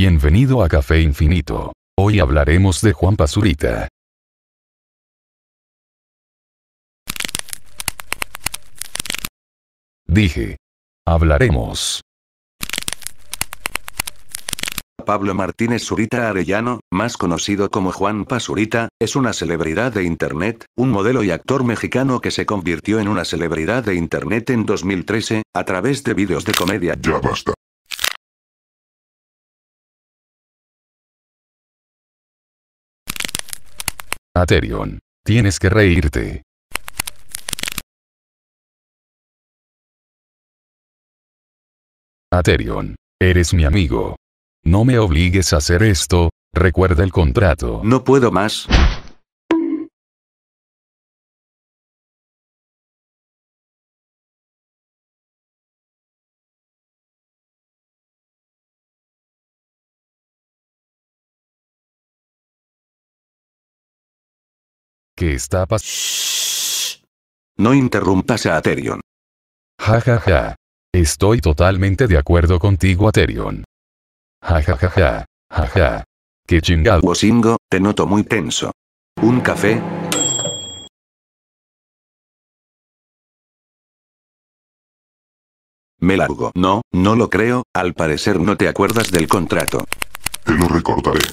Bienvenido a Café Infinito. Hoy hablaremos de Juan Pazurita. Dije. Hablaremos. Pablo Martínez Zurita Arellano, más conocido como Juan Pazurita, es una celebridad de Internet, un modelo y actor mexicano que se convirtió en una celebridad de Internet en 2013, a través de vídeos de comedia. Ya basta. Aterion. Tienes que reírte. Aterion. Eres mi amigo. No me obligues a hacer esto, recuerda el contrato. No puedo más. ¿Qué está pasando? No interrumpas a Aterion. Ja ja ja. Estoy totalmente de acuerdo contigo, Aterion. Ja ja ja ja. Ja ja. Qué chingado. Wosingo, te noto muy tenso. ¿Un café? Me largo. No, no lo creo, al parecer no te acuerdas del contrato. Te lo recordaré.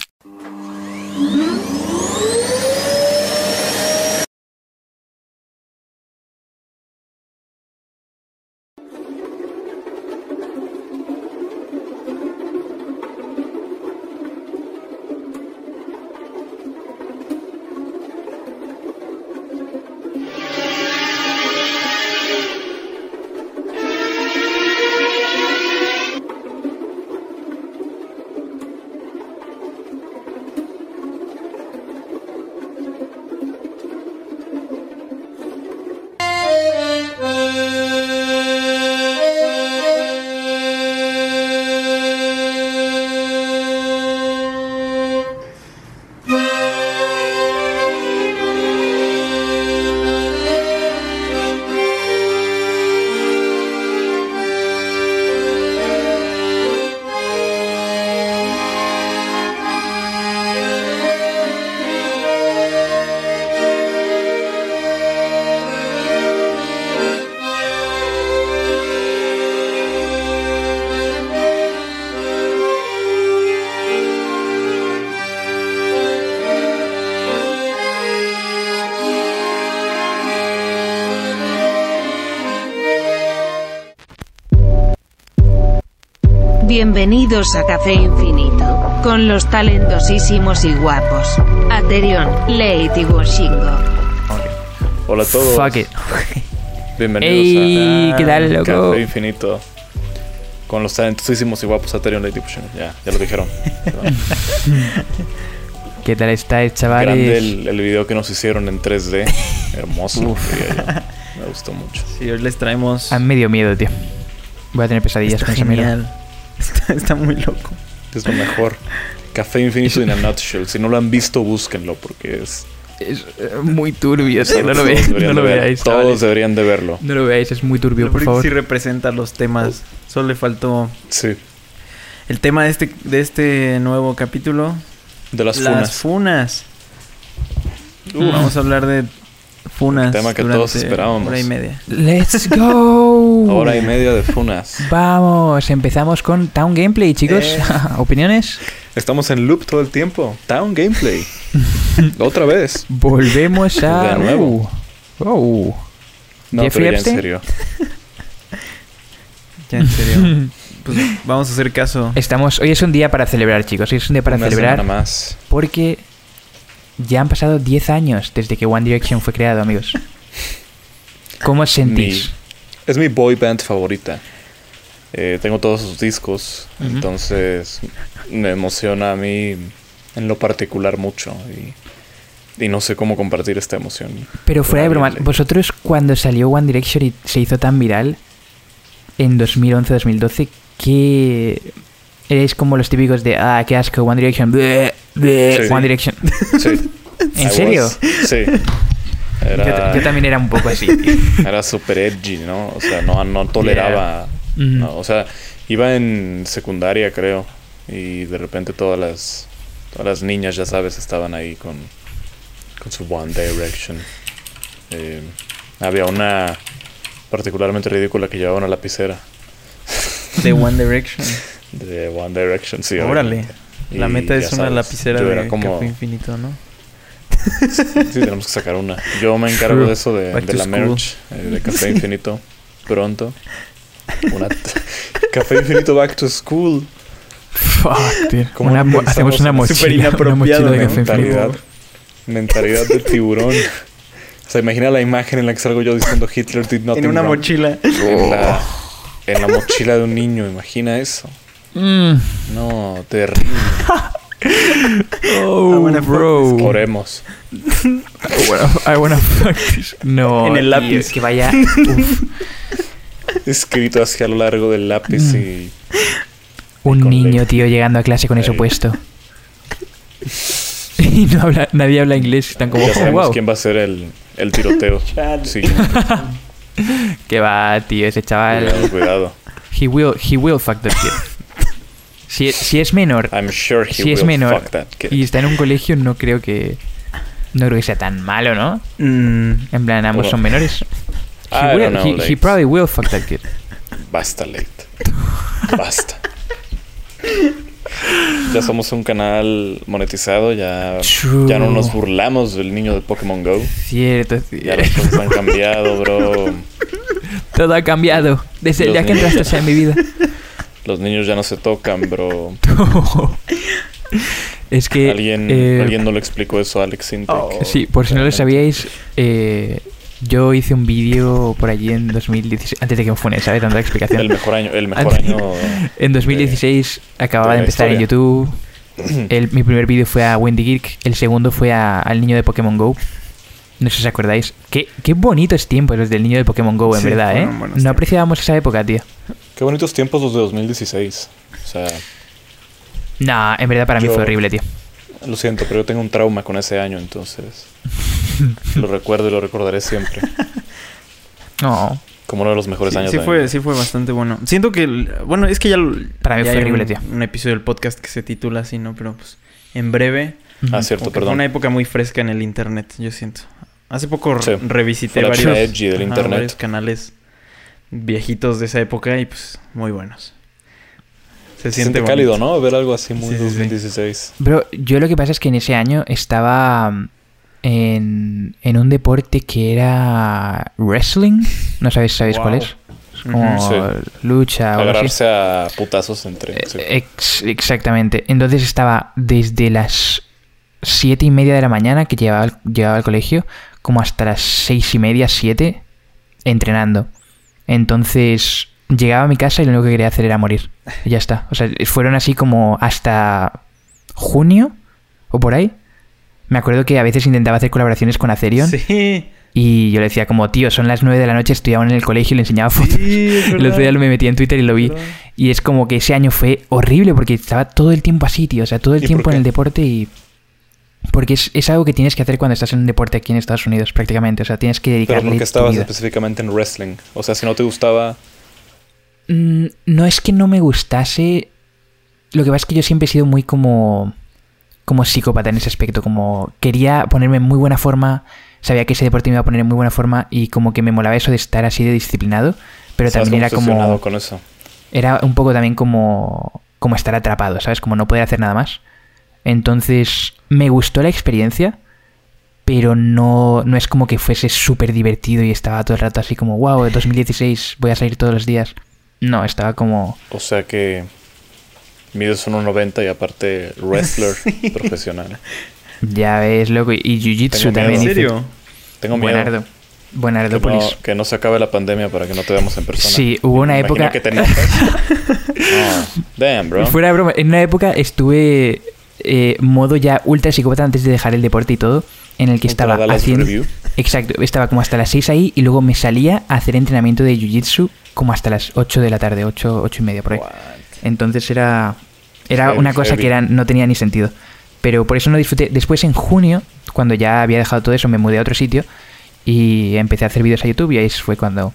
Bienvenidos a Café Infinito, con los talentosísimos y guapos. Aterion, Lady Washingo. Hola a todos. Fuck it. Bienvenidos Ey, a ¿qué tal, loco? Café Infinito. Con los talentosísimos y guapos Aterion Lady Pushing. Ya, ya lo dijeron. ¿Qué tal estáis, Grande chavales? el, el video que nos hicieron en 3D. Hermoso. diría yo. Me gustó mucho. Sí, hoy les traemos. A medio miedo, tío. Voy a tener pesadillas Está con esa mierda. Está, muy loco. Es lo mejor. Café Infinito in a nutshell. Si no lo han visto, búsquenlo porque es. Es eh, muy turbio. No lo, todos veáis, deberían no lo de ver. veáis. Todos deberían de verlo. No lo veáis, es muy turbio, por Porque favor. sí representa los temas. Solo le faltó Sí. el tema de este, de este nuevo capítulo. De las Las funas. funas. Vamos a hablar de funas. El tema que todos esperábamos. Hora y media. ¡Let's go! Hora y media de funas. Vamos, empezamos con Town Gameplay, chicos. Eh. ¿Opiniones? Estamos en loop todo el tiempo. Town Gameplay. Otra vez. Volvemos a. De nuevo. Uh, oh. No, Jeffrey pero ya en serio. Ya, en serio. pues vamos a hacer caso. Estamos, hoy es un día para celebrar, chicos. Hoy es un día para Una celebrar más. porque ya han pasado 10 años desde que One Direction fue creado, amigos. ¿Cómo os sentís? Es mi boy band favorita. Eh, tengo todos sus discos. Entonces me emociona a mí en lo particular mucho. Y, y no sé cómo compartir esta emoción. Pero fuera de broma, vosotros cuando salió One Direction y se hizo tan viral en 2011-2012, ¿qué erais como los típicos de, ah, qué asco, One Direction, bleh, Sí. One Direction? Sí. ¿En I serio? was- sí. Yo, Era, yo también era un poco así. era super edgy, ¿no? O sea, no, no toleraba. Mm. no, o sea, iba en secundaria, creo. y de repente todas las, todas las niñas, ya sabes, estaban ahí con, con su One Direction. Eh, había una particularmente ridícula que llevaba una lapicera De One Direction. de One Direction, sí. Órale. obviamente. La meta es una sabes, lapicera de como, Café Infinito, ¿no? Sí, tenemos que sacar una. Yo me encargo True. de eso de, de la school. merch, eh, de Café Infinito, pronto. Una Café Infinito Back to School. Fuck, tío. ¿Cómo Una no mo- pensamos hacemos una mochila. Una mochila de café infinito. Mentalidad, mentalidad de tiburón. O sea, imagina la imagen en la que salgo yo diciendo Hitler did nothing En una wrong. mochila. En la, en la mochila de un niño, imagina eso. Mm. No, terrible. Oh, I wanna fuck bro. Oremos. I wanna, I wanna fuck this. No. En el lápiz. que vaya. uf, Escrito hacia lo largo del lápiz Mm. y un Con niño, ley. tío, llegando a clase con eso Ahí. puesto. Y no habla, nadie habla inglés. Están como, ya oh, sabemos wow. quién va a ser el, el tiroteo. Sí, Que va, tío, ese chaval. cuidado, cuidado. He will, he will fuck that kid. Si, si es menor I'm sure he Si will es menor y está en un colegio, no creo que. No creo que sea tan malo, ¿no? Mm, En plan, ambos Bueno. son menores. He, I will- don't know, he- he probably will fuck that kid. Basta, late. Basta. Ya somos un canal monetizado, ya, True. ya no nos burlamos del niño de Pokémon Go. Cierto, Ya cierto. las cosas han cambiado, bro. Todo ha cambiado desde el día que entraste en mi vida. Los niños ya no se tocan, bro. es que. ¿Alguien, eh, ¿Alguien no le explicó eso a Alex Sintek? Oh. Sí, por si no lo sabíais, eh, yo hice un vídeo por allí en 2016, antes de que me funen, ¿sabes? Dando la explicación. El mejor año, el mejor Antes- año. En 2016 acababa de empezar en. YouTube. El, mi primer vídeo fue a Wendy Geek, el segundo fue a- al niño de Pokémon Go. No sé si os acordáis. Qué, qué bonitos tiempos los del niño de Pokémon Go, en Sí, verdad, ¿eh? No tiempos. apreciábamos esa época, tío. Qué bonitos tiempos los de 2016. O sea, No, en verdad para mí fue horrible, tío. lo siento, pero yo tengo un trauma con ese año, entonces. lo recuerdo y lo recordaré siempre. No, Como uno de los mejores sí, años sí fue, vida. sí fue bastante bueno. Siento que... Bueno, es que ya... lo- Para mí ya fue horrible, un, tío. Un episodio del podcast que se titula así, ¿no? Pero pues en breve... Ah, cierto, que fue perdón. una época muy fresca en el internet, yo siento. Hace poco Sí. revisité Fue la varios, edgy del internet. varios canales viejitos de esa época y pues muy buenos. Se, Se siente cálido. ¿no? Ver algo así muy Sí, sí, sí. 2016. Bro, yo lo que pasa es que en ese año estaba mm, en, en un deporte que era wrestling. No sabéis, ¿sabéis cuál Wow. es? Es como. Sí. lucha o algo así. Agarrarse a putazos entre. sí. Eh, ex- exactamente. Entonces estaba desde las siete y media de la mañana que llegaba al, llegaba al colegio, como hasta las seis y media, siete, entrenando. Entonces llegaba a mi casa y lo único que quería hacer era morir. Y ya está. O sea, fueron así como hasta junio o por ahí. Me acuerdo que a veces intentaba hacer colaboraciones con Acerion Sí, y yo le decía como, tío, son las nueve de la noche, aún en el colegio y le enseñaba fotos. sí, El otro día me metí en Twitter y lo vi. Y es como que ese año fue horrible porque estaba todo el tiempo así, tío. O sea, todo el ¿Y tiempo en el deporte y. Porque es, es algo que tienes que hacer cuando estás en un deporte aquí en Estados Unidos, prácticamente. O sea, tienes que Pero dedicarle porque tu estabas vida. específicamente en wrestling. O sea, si no te gustaba. Mm, No es que no me gustase. Lo que pasa es que yo siempre he sido muy como. como psicópata en ese aspecto. Como quería ponerme en muy buena forma. Sabía que ese deporte me iba a poner en muy buena forma. Y como que me molaba eso de estar así de disciplinado. Pero también era como. con eso. era un poco también como, como estar atrapado, ¿sabes? Como no poder hacer nada más. Entonces, me gustó la experiencia, pero no, no es como que fuese súper divertido y estaba todo el rato así como, wow, 2016 voy a salir todos los días. No, estaba como... O sea que. Mides 1.90 y aparte wrestler profesional. Ya ves, loco. Y Jiu-Jitsu también. ¿En hice. serio? Tengo miedo. Buenardo. Que Buenardópolis. no, que no se acabe la pandemia para que no te veamos en persona. Sí, hubo una imagino época- que te enojas. No, Damn, bro. Fuera de broma, en una época estuve eh, modo ya ultra psicópata antes de dejar el deporte y todo, en el que estaba haciendo... Exacto, estaba como hasta las 6 ahí y luego me salía a hacer entrenamiento de Jiu-Jitsu como hasta las 8 de la tarde, 8, 8 y media por ahí. What? Entonces era, era Heavy, una cosa heavy. que era, no tenía ni sentido. Pero por eso no disfruté. Después en junio, cuando ya había dejado todo eso, me mudé a otro sitio y empecé a hacer vídeos a YouTube y ahí fue cuando...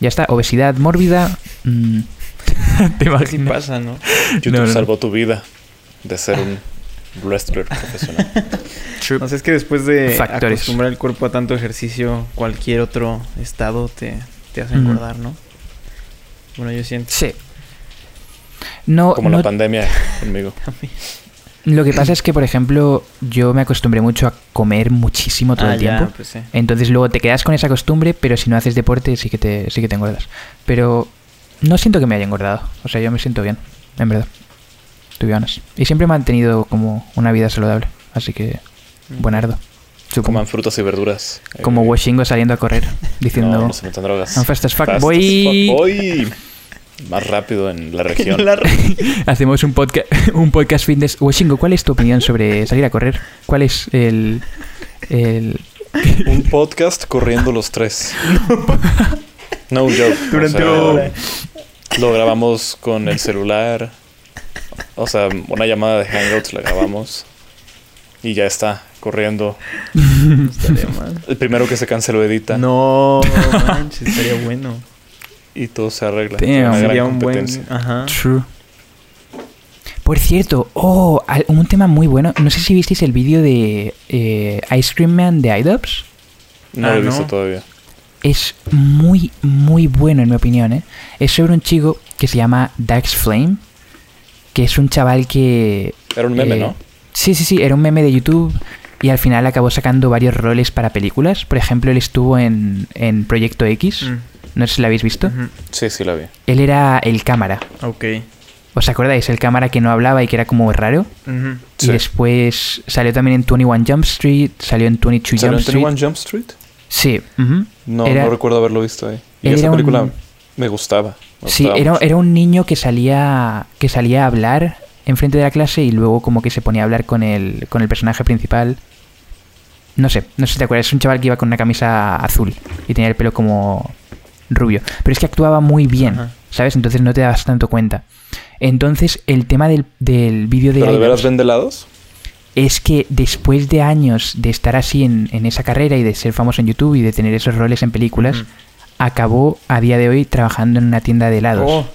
Ya está, obesidad mórbida. mm, ¿Te imaginas? pasa, ¿no? YouTube no. salvó tu vida de ser un wrestler profesional. True. No sé, es que después de acostumbrar el cuerpo a tanto ejercicio, cualquier otro estado te, te hace engordar, ¿no? Bueno, yo siento. Sí. No, Como no- la pandemia conmigo. lo que pasa es que, por ejemplo, yo me acostumbré mucho a comer muchísimo todo Ah, el ya, tiempo. pues sí. Entonces luego te quedas con esa costumbre, pero si no haces deporte sí que te, sí que te engordas. Pero no siento que me haya engordado. O sea, yo me siento bien, en verdad. To be honest. Y siempre he mantenido como una vida saludable. Así que, buenardo. Supongo. Coman frutas y verduras. Como Eh, Washingo saliendo a correr, diciendo... No, no se metan drogas. I'm fast as fuck, Fast boy. as fuck, boy. Más rápido en la región. La re- Hacemos un podcast, un podcast fitness. Washingo, ¿cuál es tu opinión sobre salir a correr? ¿Cuál es el... el... Un podcast corriendo los tres. No joke. Durante o sea. Lo grabamos con el celular. O sea, una llamada de Hangouts la grabamos. Y ya está, corriendo. Estaría mal. El primero que se canse lo edita. No, manches, estaría bueno. Y todo se arregla. Damn. Una gran Sería un buen. competencia. Ajá. True. Por cierto, oh, un tema muy bueno. No sé si visteis el vídeo de eh, Ice Cream Man de iDubbbz. No Ah, lo he visto no. todavía. Es muy, muy bueno en mi opinión, ¿eh? Es sobre un chico que se llama Dax Flame, que es un chaval que... Era un meme, eh, ¿no? Sí, sí, sí, era un meme de YouTube y al final acabó sacando varios roles para películas. Por ejemplo, él estuvo en, en Proyecto X, Mm, no sé si lo habéis visto. Sí, sí la vi. Él era el cámara. Ok. ¿Os acordáis? El cámara que no hablaba y que era como raro. Ujú. Y Sí. después salió también en 21 Jump Street, salió en 22 ¿Salió Jump en Street. 21 Jump Street? Sí. No, Era- no recuerdo haberlo visto ahí. Y Él esa era película un- me gustaba. me Sí, gustaba era, mucho. era un niño que salía, que salía a hablar enfrente de la clase y luego como que se ponía a hablar con el, con el personaje principal. No sé, no sé si te acuerdas, es un chaval que iba con una camisa azul y tenía el pelo como rubio. Pero es que actuaba muy bien, Ajá. ¿sabes? Entonces no te das tanto cuenta. Entonces el tema del, del vídeo de... ¿Pero de iDubbbz veras es que después de años de estar así en, en esa carrera y de ser famoso en YouTube y de tener esos roles en películas. Acabó a día de hoy trabajando en una tienda de helados Oh,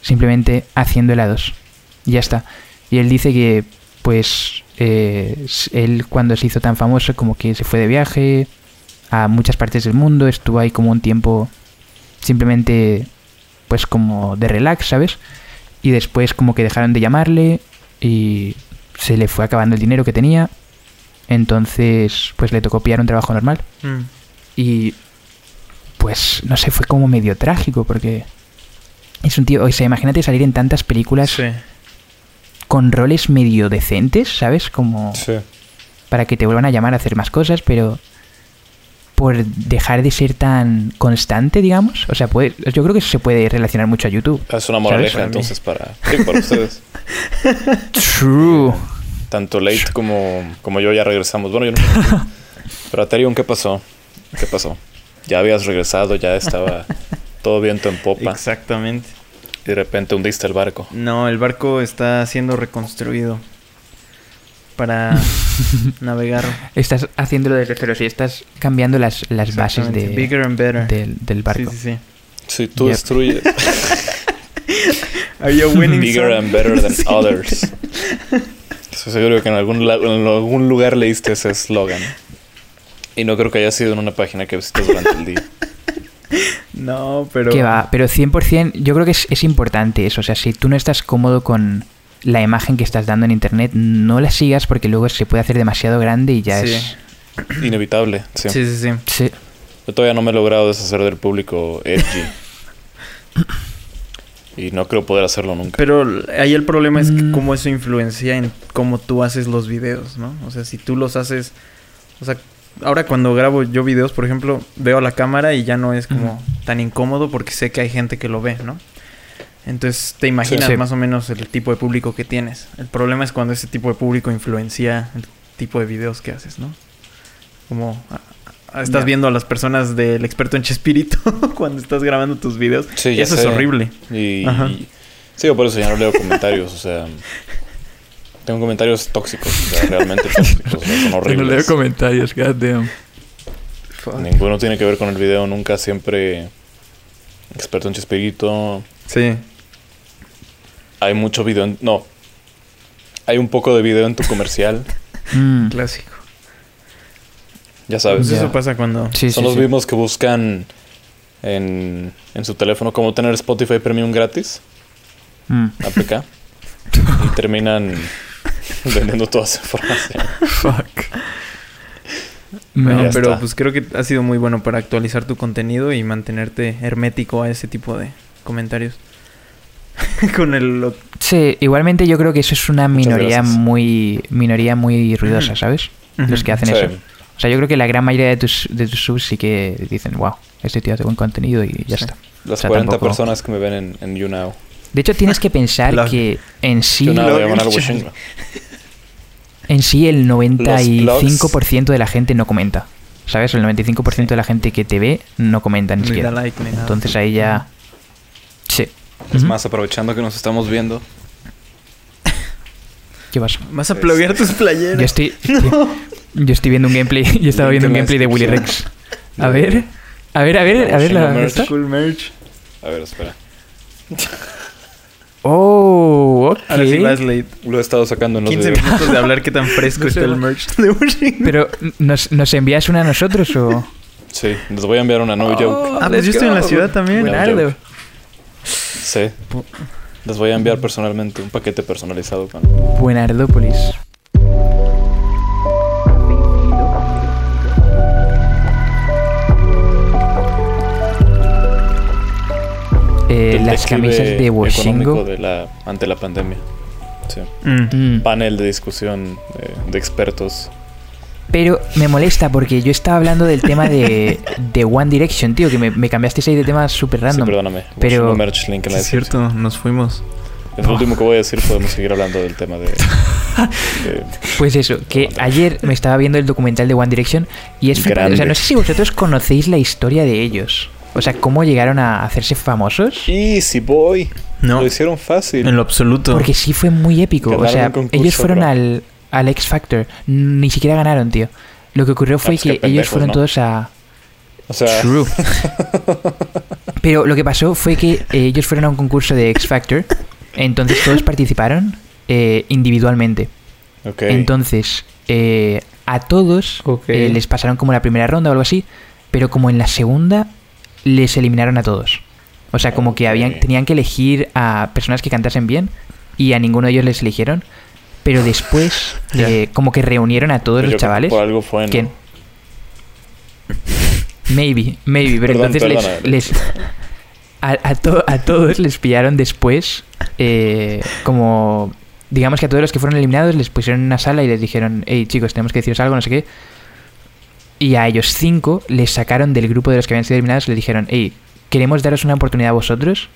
simplemente haciendo helados. Y ya está. Y él dice que, pues, eh, él cuando se hizo tan famoso, como que se fue de viaje a muchas partes del mundo, estuvo ahí como un tiempo simplemente, pues, como de relax, ¿sabes? Y después como que dejaron de llamarle y se le fue acabando el dinero que tenía. Entonces, pues le tocó pillar un trabajo normal. mm. Y pues no sé, fue como medio trágico porque es un tío, o sea, imagínate salir en tantas películas Sí. con roles medio decentes, ¿sabes? Como Sí. para que te vuelvan a llamar a hacer más cosas, pero por dejar de ser tan constante, digamos, o sea, puede, yo creo que eso se puede relacionar mucho a YouTube. Es una moraleja Para entonces para, sí, para ustedes. True. Tanto Late como, como yo ya regresamos. Bueno, yo no. Pero Aterion, ¿qué pasó? ¿Qué pasó? Ya habías regresado, ya estaba todo viento en popa. Exactamente. Y de repente hundiste el barco. No, el barco está siendo reconstruido para navegar. Estás haciéndolo desde cero, sí, estás cambiando las, las bases de. Bigger and better. del, del barco. Sí, sí, sí. Si tú Yep. destruyes Are you winning bigger some? and better than Sí. others. Estoy seguro que en algún, en algún lugar leíste ese eslogan. Y no creo que haya sido en una página que visites durante el día. No, pero. Que va, pero 100% yo creo que es, es importante eso. O sea, si tú no estás cómodo con la imagen que estás dando en internet, no la sigas porque luego se puede hacer demasiado grande y ya Sí. es... Inevitable, sí. Sí, sí, sí. Sí. Yo todavía no me he logrado deshacer del público edgy. y no creo poder hacerlo nunca. Pero ahí el problema es que Mm. cómo eso influencia en cómo tú haces los videos, ¿no? O sea, si tú los haces. O sea, ahora cuando grabo yo videos, por ejemplo, veo la cámara y ya no es como tan incómodo porque sé que hay gente que lo ve, ¿no? Entonces te imaginas Sí. más o menos el tipo de público que tienes. El problema es cuando ese tipo de público influencia el tipo de videos que haces, ¿no? Como estás viendo a las personas del experto en Chespirito cuando estás grabando tus videos. Sí, Eso es horrible. Y, Ajá. y- sí, por eso ya no leo comentarios, o sea, tengo comentarios tóxicos, o sea, realmente tóxicos, o sea, son horribles. comentarios, goddamn. Ninguno tiene que ver con el video, nunca, siempre experto en Chespirito, Sí. hay mucho video. en- no. Hay un poco de video en tu comercial. Mm, Clásico. Ya sabes. Pues Ya. eso pasa cuando... sí, Son sí, los sí. mismos que buscan en, en su teléfono cómo tener Spotify Premium gratis. Mm. APK. y terminan vendiendo toda esa información. Fuck. No, pero está. pues creo que ha sido muy bueno para actualizar tu contenido y mantenerte hermético a ese tipo de comentarios. Con el... lo- Sí, igualmente yo creo que eso es una Muchas minoría gracias. muy minoría muy ruidosa, ¿sabes? Los que hacen Sí. eso. O sea, yo creo que la gran mayoría de tus, de tus subs sí que dicen, wow, este tío hace buen contenido y ya Sí. está. Las O sea, 40 tampoco- personas que me ven en, en YouNow. De hecho, tienes que pensar Log- que en sí, en sí el Los 95% de la gente no comenta. ¿Sabes? El 95% de la gente que te ve no comenta ni siquiera. like. Entonces ahí ya... Sí. Es más, aprovechando que nos estamos viendo. ¿Qué pasa? Vas a pluguear tus playeras. Yo estoy, yo estoy viendo un gameplay. Yo estaba viendo un gameplay de Willy. Rex. A ver. A ver, a ver, a ver la. Merch. ¿esta? Cool merch. A ver, espera. Oh, ok. Ahora sí vas late. Lo he estado sacando en los 15 videos. minutos de hablar qué tan fresco No está el merch de Washington. Pero, ¿nos, ¿nos envías una a nosotros o...? Sí, les voy a enviar una no joke. Ah, pues yo estoy en la ciudad también. Joke. Sí. Les voy a enviar personalmente un paquete personalizado con. Buenardópolis. Eh, las camisas de Washingo. de la, ante la pandemia. Sí. Mm. Mm. Panel de discusión eh, de expertos. Pero me molesta porque yo estaba hablando del tema de, de One Direction, tío, que me, me cambiasteis ahí de tema súper Sí, random. perdóname. Pero- merch link en la Es cierto, nos fuimos. Es lo último que voy a decir. Podemos seguir hablando del tema de. de- Pues eso, que ayer me estaba viendo el documental de One Direction y es. O sea, no sé si vosotros conocéis la historia de ellos. O sea, cómo llegaron a hacerse famosos. Easy boy. No, Lo hicieron fácil. en lo absoluto. Porque sí fue muy épico. O sea, concurso, ellos fueron bro. al, al X Factor. Ni siquiera ganaron, tío. Lo que ocurrió fue qué que ellos pendejos, fueron ¿no? todos a... O sea, True. Pero lo que pasó fue que eh, ellos fueron a un concurso de X Factor. Entonces todos participaron eh, individualmente. ok. Entonces, eh, a todos eh, les pasaron como la primera ronda o algo así, pero como en la segunda les eliminaron a todos. O sea, como que habían, tenían que elegir a personas que cantasen bien y a ninguno de ellos les eligieron. Pero después, eh, como que reunieron a todos Pero los chavales. Por algo fue, ¿no? ¿Quién? Maybe, maybe, pero Perdón, entonces les- a, a to- a todos les pillaron después, eh, como, digamos que a todos los que fueron eliminados les pusieron en una sala y les dijeron, hey chicos, tenemos que deciros algo, no sé qué. Y a ellos cinco les sacaron del grupo de los que habían sido eliminados y les dijeron, hey, queremos daros una oportunidad a vosotros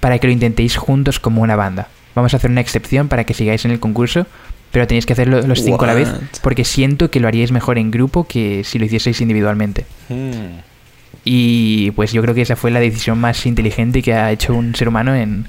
para que lo intentéis juntos como una banda. Vamos a hacer una excepción para que sigáis en el concurso, pero tenéis que hacerlo los cinco a la vez, porque siento que lo haríais mejor en grupo que si lo hicieseis individualmente. Hmm. Y pues yo creo que esa fue la decisión más inteligente que ha hecho un ser humano en,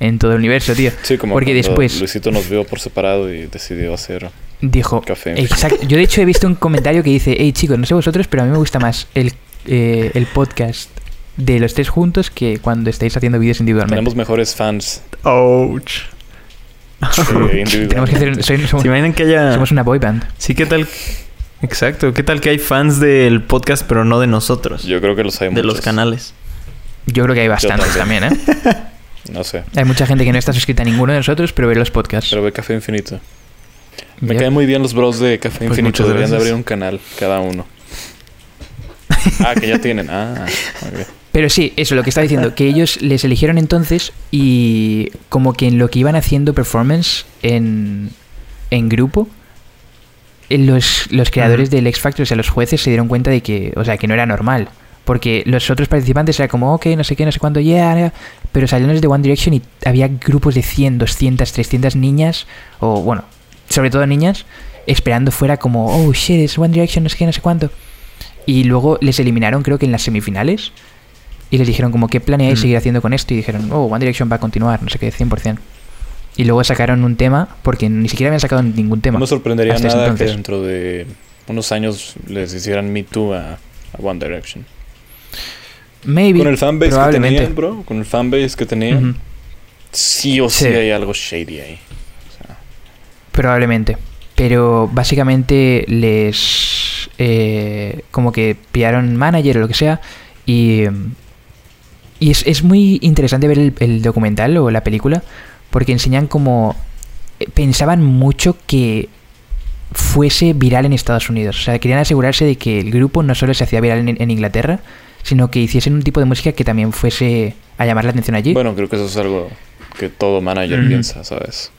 en todo el universo, tío. Sí, como Porque después- Luisito nos vio por separado y decidió hacer Dijo, café. exacto. Yo de hecho he visto un comentario que dice, hey chicos, no sé vosotros, pero a mí me gusta más el, eh, el podcast de los tres juntos que cuando estáis haciendo vídeos individualmente. Tenemos mejores fans Ouch. individualmente. Tenemos que hacer, soy- somos, ¿Se imaginan que haya... somos una boy band. Sí, ¿qué tal? Exacto. ¿Qué tal que hay fans del podcast pero no de nosotros? Yo creo que los hay de los canales. Yo creo que hay bastantes también, ¿eh? No sé. Hay mucha gente que no está suscrita a ninguno de nosotros, pero ve los podcasts. Pero ve Café Infinito. Me caen muy bien los bros de Café Pues Infinito. Deberían de abrir un canal cada uno. Ah, que ya tienen. Ah, ok. Pero sí, eso, lo que estaba diciendo, que ellos les eligieron entonces y como que en lo que iban haciendo performance en, en grupo, eh, los, los creadores Ujú. del X Factor, o sea, los jueces se dieron cuenta de que, o sea, que no era normal. Porque los otros participantes era como, ok, no sé qué, no sé cuánto, yeah, yeah", pero salieron de One Direction y había grupos de 100, 200, 300 niñas, o bueno, sobre todo niñas, esperando fuera como, oh shit, es One Direction, no sé qué, no sé cuánto. Y luego les eliminaron, creo que en las semifinales. Y les dijeron como, ¿qué planeáis Mm. seguir haciendo con esto? Y dijeron, oh, One Direction va a continuar, no sé qué, 100%. Y luego sacaron un tema, porque ni siquiera habían sacado ningún tema. No me sorprendería nada que dentro de unos años les hicieran Me Too a, a One Direction. Maybe, Con el fanbase que tenían, bro. Con el fanbase que tenían. Sí o sí, Sí. hay algo shady ahí. Probablemente. Pero básicamente les. eh, como que pillaron manager o lo que sea. Y. Y es, es muy interesante ver el, el documental o la película. Porque enseñan como. eh, Pensaban mucho que fuese viral en Estados Unidos. O sea, querían asegurarse de que el grupo no solo se hacía viral en, en Inglaterra, sino que hiciesen un tipo de música que también fuese a llamar la atención allí. Bueno, creo que eso es algo que todo manager piensa, ¿sabes?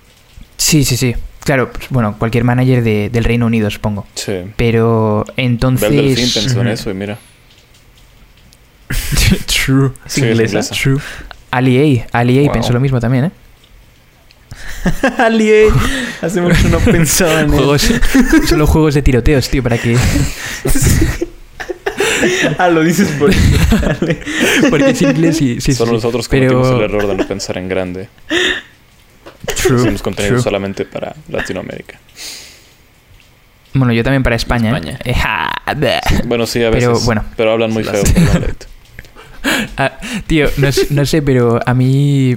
Sí, sí, sí. Claro, pues, bueno, cualquier manager de- del Reino Unido, supongo. Sí. Pero entonces. Bel Delfín pensó en eso y mira. True. Sí, es inglesa. inglesa. True. Ali A. Ali A Wow. pensó lo mismo también, ¿eh? Ali, eh. Hace mucho no pensaba en Juegos, solo juegos de tiroteos, tío, para que. Ah, lo dices por Porque es inglés y. Sí, sí, Solo sí. nosotros Pero- cometimos el error de no pensar en grande. True, Hicimos contenido true. solamente para Latinoamérica. Bueno, yo también para España. ¿eh? España. Eh. Bueno, sí, a veces. Pero, bueno. Pero hablan muy feo. Ah, tío, no sé, pero a mí.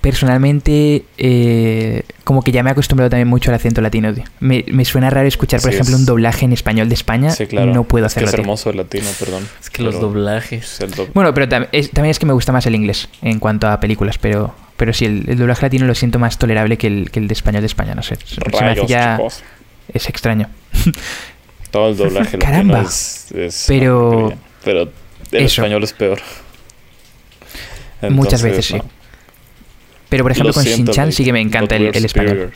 Personalmente, eh, como que ya me he acostumbrado también mucho al acento latino, tío. Me, me suena raro escuchar, por Sí, ejemplo, es- un doblaje en español de España. Sí, claro. No puedo Es que hacerlo. es tío. hermoso el latino, perdón. Es que los doblajes. el Bueno, pero tam- es- también es que me gusta más el inglés en cuanto a películas, pero, pero sí, el, el doblaje latino lo siento más tolerable que el, que el de español de España, no sé. Se se me hace Rayos, ya... chicos. Es extraño. Todo el doblaje Caramba. latino es, es Pero-. Pero el Eso. español es peor. Muchas veces sí. Pero por ejemplo Lo con siento, Shin-Chan sí que me encanta but el, el español.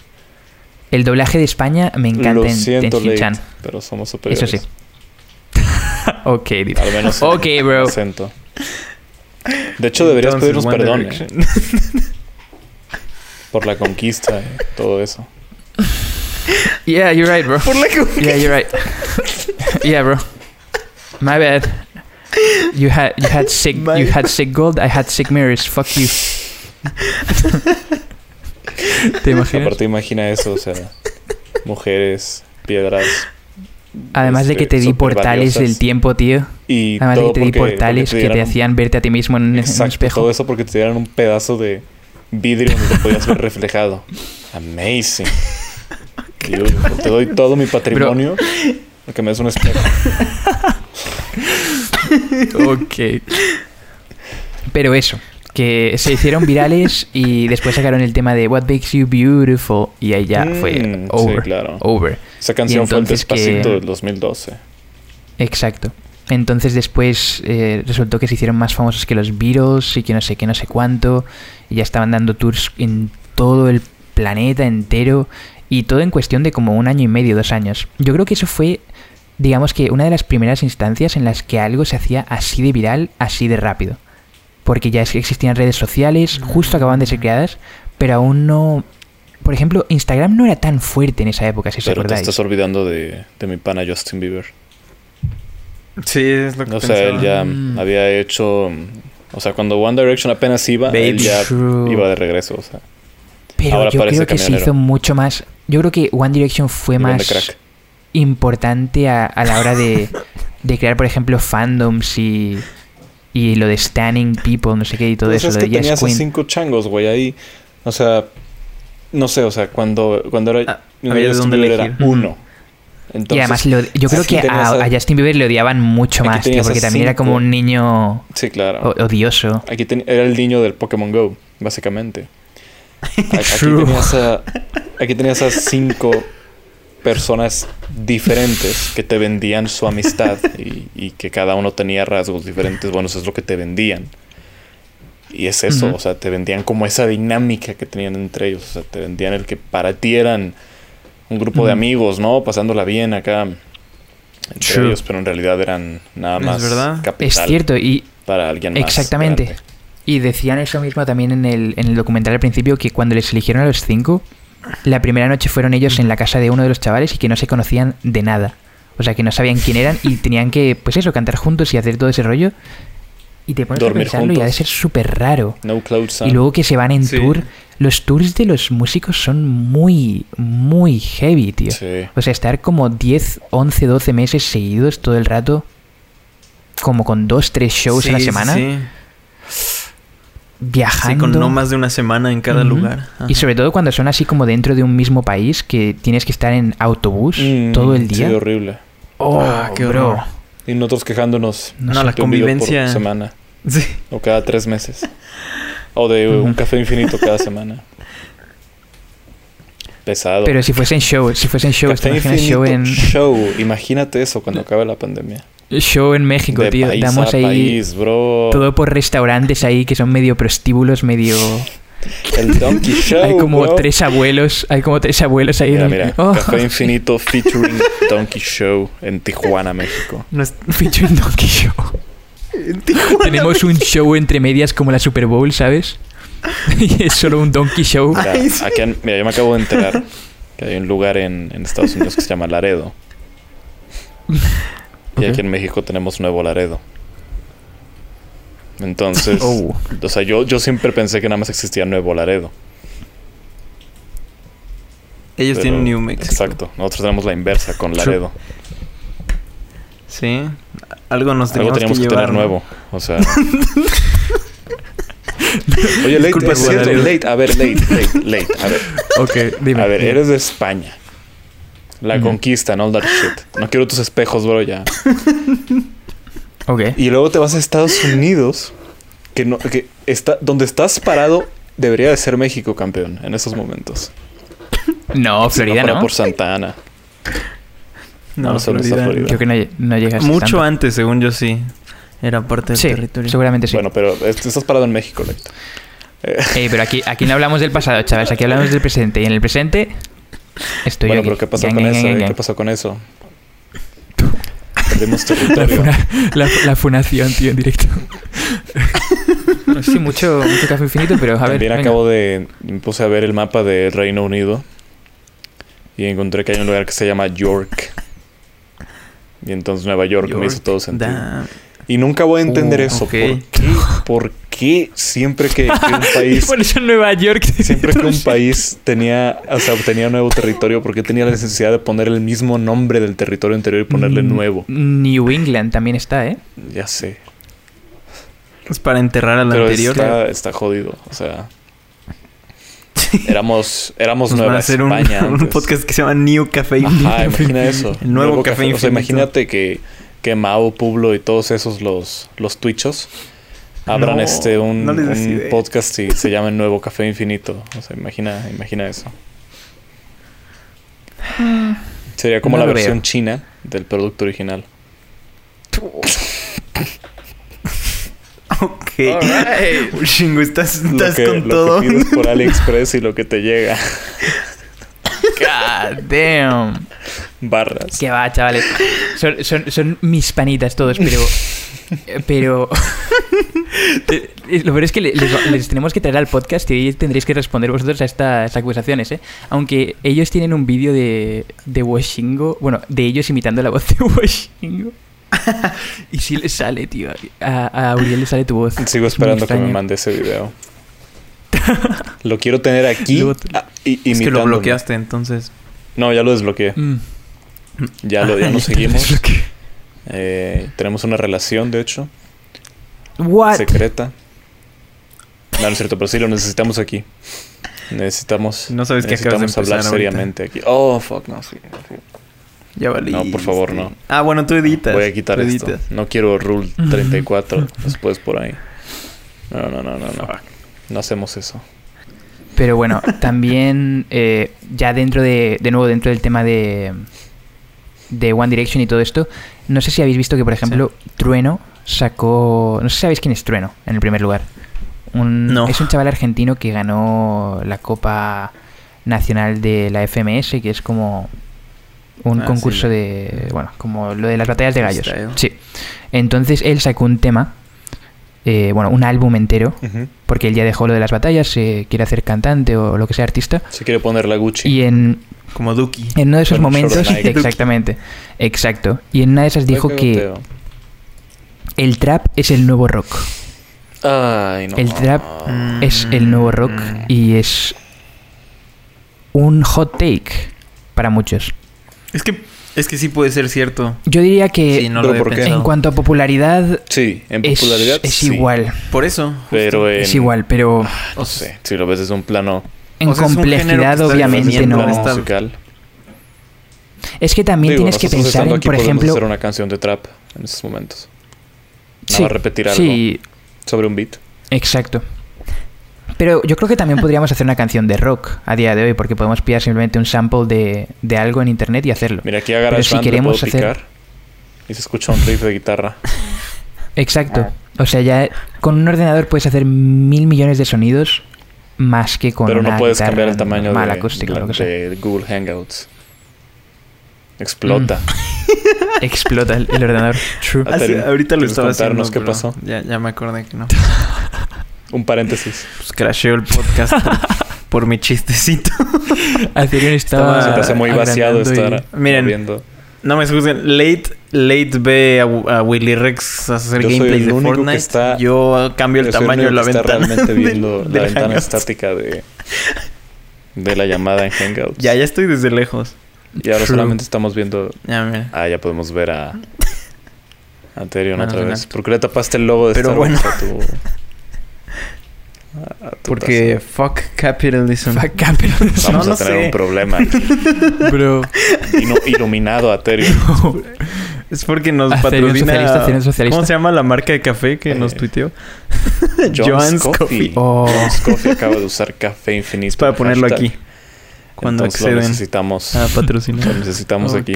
El doblaje de España me encanta Lo en, en siento, Shin-Chan. Leito, pero somos Eso superiores. sí. ok, tío. Al menos en Ok, bro. acento. De hecho, deberías Entonces, pedirnos perdón eh, por la conquista y todo eso. Yeah, you're right, bro. Por la que- Yeah, you're right. yeah, bro. My bad. You had you had sick My- you had sick gold. I had sick mirrors. Fuck you. ¿Te imaginas? Aparte, imagina eso, o sea, mujeres, piedras. Además de que este, te di súper portales del tiempo, tío. Y Además de que te di porque- portales que te dieran un- hacían verte a ti mismo en, en un Exacto, espejo. todo eso porque te dieran un pedazo de vidrio donde te podías ver reflejado. Amazing. Dude, te doy todo mi patrimonio porque me des un espejo. Ok. Pero eso, que se hicieron virales y después sacaron el tema de What Makes You Beautiful y ahí ya fue Mm, sí, over. claro. Over. Esa canción fue el entonces que- despacito del 2012. Exacto. Entonces después eh, resultó que se hicieron más famosos que los Beatles y que no sé qué, no sé cuánto. Y ya estaban dando tours en todo el planeta entero. Y todo en cuestión de como un año y medio, dos años. Yo creo que eso fue, digamos que una de las primeras instancias en las que algo se hacía así de viral, así de rápido. Porque ya es- existían redes sociales, justo acababan de ser creadas, pero aún no... Por ejemplo, Instagram no era tan fuerte en esa época, si os Pero te acordáis. estás olvidando de, de mi pana Justin Bieber. Sí, es lo que O sea, él ya Mm. había hecho. O sea, cuando One Direction apenas iba, él Baby. ya True. iba de regreso. O sea, Pero Ahora yo creo que se hizo mucho más. Yo creo que One Direction fue más importante a, a la hora de, de crear, por ejemplo, fandoms y, y lo de Standing People, no sé qué, y todo Pues eso. es lo que de Yes tenías a cinco changos, güey, ahí. O sea, no sé, o sea, cuando, cuando era. Ah, dónde Bieber era elegir. uno. Entonces, y además, lo- yo creo que a, Justin Bieber le odiaban mucho más, tío, porque también era como un niño Sí, claro. o- odioso. Aquí ten- era el niño del Pokémon Go, básicamente. Aquí tenías, a, aquí tenías a cinco personas diferentes que te vendían su amistad y, y que cada uno tenía rasgos diferentes. Bueno, eso es lo que te vendían. Y es eso, Ujú. o sea, te vendían como esa dinámica que tenían entre ellos. O sea, te vendían el que para ti eran un grupo de amigos, ¿no? Pasándola bien acá entre True. ellos, pero en realidad eran nada Es más. Es cierto, y para alguien más. Exactamente. Y decían eso mismo también en el, en el documental al principio, que cuando les eligieron a los cinco, la primera noche fueron ellos en la casa de uno de los chavales y que no se conocían de nada. O sea, que no sabían quién eran y tenían que, pues eso, cantar juntos y hacer todo ese rollo. Y te pones Dormir a pensarlo y ha de juntos. ser súper raro. No Sun. Y luego que se van en Sí. tour. Los tours de los músicos son muy, muy heavy, tío. Sí. O sea, estar como 10, 11, 12 meses seguidos todo el rato, como con dos, tres shows a la Sí, sí, semana. Viajando. Sí, con no más de una semana en cada lugar. Ajá. Y sobre todo cuando son así como dentro de un mismo país que tienes que estar en autobús Mm, todo el día. Sí, horrible. oh, Ah, qué bro. horror. Y nosotros quejándonos No, la convivencia. por semana. Sí. O cada tres meses. O de un café infinito cada semana. Pesado. Pero si fuesen show, si fuesen shows, ¿te Café imaginas infinito show en, show. Imagínate eso cuando acabe la pandemia. Show en México, de tío? país Damos a ahí país, bro. todo por restaurantes ahí que son medio prostíbulos, medio... El Donkey Show. hay como bro. tres abuelos, hay como tres abuelos ahí. Mira, en- mira. Oh, Café infinito featuring Donkey Show en Tijuana, México. No es- featuring Donkey Show. Tenemos un show entre medias como la Super Bowl, ¿sabes? y es solo un Donkey Show. Mira, Ay, sí. aquí han- mira, yo me acabo de enterar que hay un lugar en, en Estados Unidos que se llama Laredo. Y aquí en México tenemos Nuevo Laredo. Entonces, Oh. o sea, yo, yo siempre pensé que nada más existía Nuevo Laredo. Ellos pero- tienen New Mexico. Exacto. Nosotros tenemos la inversa con Laredo. Sí. Algo nos Algo teníamos, teníamos que, que, llevar. tener ¿no? nuevo. O sea. Oye, Late, Disculpa, es cierto, Laredo. Late, a ver, Late, Late, Late, a ver. Ok, dime. A ver, dime. eres de España. La conquista, and all that shit. No quiero tus espejos, bro, ya. Ok. Y luego te vas a Estados Unidos, que no, que está, donde estás parado debería de ser México campeón en esos momentos. No, Florida fuera no. por Santa Ana. No, No, solo está Florida. Florida. Creo que no, no llegas Mucho tanto. antes, según yo, sí. Era parte del Sí, territorio. seguramente sí. Bueno, pero est- estás parado en México, Late. Eh, pero aquí, aquí no hablamos del pasado, chavales. Aquí hablamos del presente. Y en el presente estoy Bueno, aquí. pero ¿qué pasó Gang, con gang, eso? gang, gang. ¿Qué pasó con eso? Perdimos La, territorio. funa- la, la funación, tío, en directo. sí, mucho, mucho café infinito, pero a ver. También venga. acabo de... Me puse a ver el mapa del Reino Unido. Y encontré que hay un lugar que se llama York. Y entonces Nueva York, me hizo todo sentido. da- Y nunca voy a entender Uh, eso. ¿Por qué? ¿Por qué siempre que, que un país... Por eso en Nueva York. Siempre que un país tenía, o sea, tenía nuevo territorio, ¿por qué tenía la necesidad de poner el mismo nombre del territorio anterior y ponerle Mm, nuevo? New England también está, ¿eh? Ya sé. Es para enterrar al Pero anterior. está, está jodido. O sea, éramos, éramos Nos Nueva hacer un, España. un antes. podcast que se llama New Café Ajá, imagina eso. El nuevo café O sea, imagínate que, que Mao, Publo y todos esos los, los twitchos abran No, este un, no un podcast y se llame Nuevo Café Infinito. O sea, imagina, imagina eso. Sería como No la versión veo. china del producto original. Ok. Shingo, estás, Lo estás que, con lo todo. que pides por AliExpress y lo que te llega. God damn. Barras. Que va, chavales. Son, son, son mis panitas todos, pero. Pero. Lo peor es que le- les, les tenemos que traer al podcast y ahí tendréis que responder vosotros a estas acusaciones, ¿eh? Aunque ellos tienen un vídeo de, de Washingo, bueno, de ellos imitando la voz de Washingo. y sí le sale, tío. A, a Auriel le sale tu voz. Sigo Es esperando que me mande ese video. lo quiero tener aquí. Luego ah, i- Es que lo bloqueaste, entonces. No, ya lo desbloqueé. Mm. Ya, lo, ya nos seguimos. Eh, tenemos una relación, de hecho, What? secreta. No, no es cierto, pero sí lo necesitamos aquí. Necesitamos, No sabes de necesitamos hablar ahorita. seriamente aquí. Oh, fuck, no, sí. sí. Ya valí. No, por favor, no. Ah, bueno, tú editas. Voy a quitar esto. No quiero Rule 34 después por ahí. No, no, no, no, no. No hacemos eso. Pero bueno, también eh, ya dentro de, de nuevo dentro del tema de, de One Direction y todo esto, no sé si habéis visto que, por ejemplo, Trueno sacó, no sé si sabéis quién es Trueno en el primer lugar. Un- No. Es un chaval argentino que ganó la Copa Nacional de la FMS, que es como un Ah, concurso sí. de, bueno, como lo de las batallas de gallos. Freestyle. Sí. Entonces él sacó un tema, eh, bueno, un álbum entero, porque él ya dejó lo de las batallas, se quiere hacer cantante o lo que sea artista. Se quiere poner la Gucci. Y en, Como Duki. en uno de esos momentos, exactamente, exacto. Y en una de esas dijo que el trap es el nuevo rock. Ay, no. El trap Mm. es el nuevo rock y es un hot take para muchos. Es que Es que sí puede ser cierto. Yo diría que Sí, no Pero lo había ¿por qué? pensado. en cuanto a popularidad Sí, en es, popularidad es sí, igual. Por eso. Pero en, Es igual, pero No sé, si lo ves desde un plano, en O sea, complejidad obviamente no. musical. Es que también Digo, tienes que pensar en, aquí por ejemplo, hacer una canción de trap en estos momentos. Nada sí, repetir algo sí, sobre un beat. exacto. Pero yo creo que también podríamos hacer una canción de rock a día de hoy, porque podemos pillar simplemente un sample de, de algo en internet y hacerlo. Mira, aquí a Pero si queremos puedo hacer- picar y se escucha un riff de guitarra. Exacto. O sea, ya con un ordenador puedes hacer mil millones de sonidos más que con pero una no puedes cambiar el tamaño normal, de, acústica, sea. de Google Hangouts. Explota. Mm. Explota el, el ordenador. True. Ah, Así- Aterio, ahorita lo ¿quieres estaba haciendo. qué pero pasó? Ya, ya me acordé que no. Un paréntesis. Pues crasheó el podcast por, por mi chistecito. Aterion Estaba- estaba. Se te hace muy vaciado agrandando y- estar Miren, moviendo. No me juzguen. Late, late ve a, a Willy Rex hacer Yo el de Fortnite. está- Yo cambio el Yo tamaño de la que está ventana. realmente viendo la ventana Hangouts. estática de, de la llamada en Hangouts. Ya, ya estoy desde lejos. Y ahora True. solamente estamos viendo. Ya, mira. Ah, ya podemos ver a. A Terion Manos otra vez. ¿Por qué le tapaste el logo de Pero Star. Wars a tu Porque fuck capitalism. Fuck capitalism. taza? Vamos No, no a tener sé. un problema. Bro. Inu- iluminado a Terion. Es porque nos patrocina... socialista, Aterion socialista. ¿Cómo se llama la marca de café que Eh, nos tuiteó? John's, Coffee. Coffee. Oh. John's Coffee acaba de usar café infinito. Es para ponerlo hashtag. aquí. Cuando Entonces lo acceden necesitamos. a patrocinar. Lo necesitamos aquí.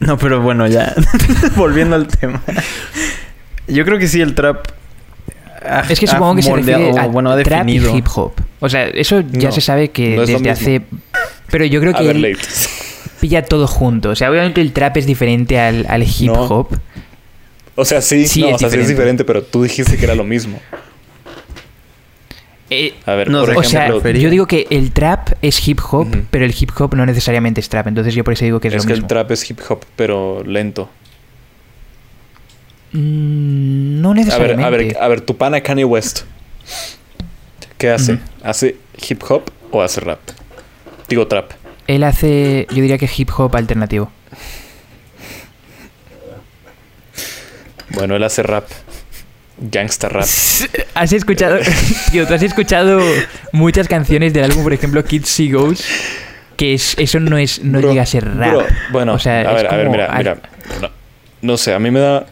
No, pero bueno, ya. Volviendo al tema. Yo creo que sí, el trap. Ha- Es que supongo que se moldeado- refiere a bueno, ha trap y hip hop. O sea, eso ya No, se sabe que no es desde hace... Pero yo creo que ver, él Late. pilla todo junto. O sea, obviamente el trap es diferente al, al hip No. hop. O sea, sí, Sí, no, es o sea, sí es diferente. pero tú dijiste que era lo mismo. Eh, A ver, No por o ejemplo, sea, yo digo que el trap es hip hop, pero el hip hop no necesariamente es trap. Entonces yo por eso digo que es, es lo que mismo. el trap es hip hop, pero lento. Mm, no A ver, necesariamente. a ver, a ver, tu pana Kanye West. ¿Qué hace? ¿Hace hip hop o hace rap? Digo trap. Él hace, yo diría que hip hop alternativo. Bueno, él hace rap. Gangsta rap. ¿Has escuchado, tío, tú has escuchado muchas canciones del álbum, por ejemplo, Kids See Ghosts? Que es, eso no es, no Bro, llega a ser rap. bro, bueno, O sea, a ver, a ver, mira, mira. No, no sé, a mí me da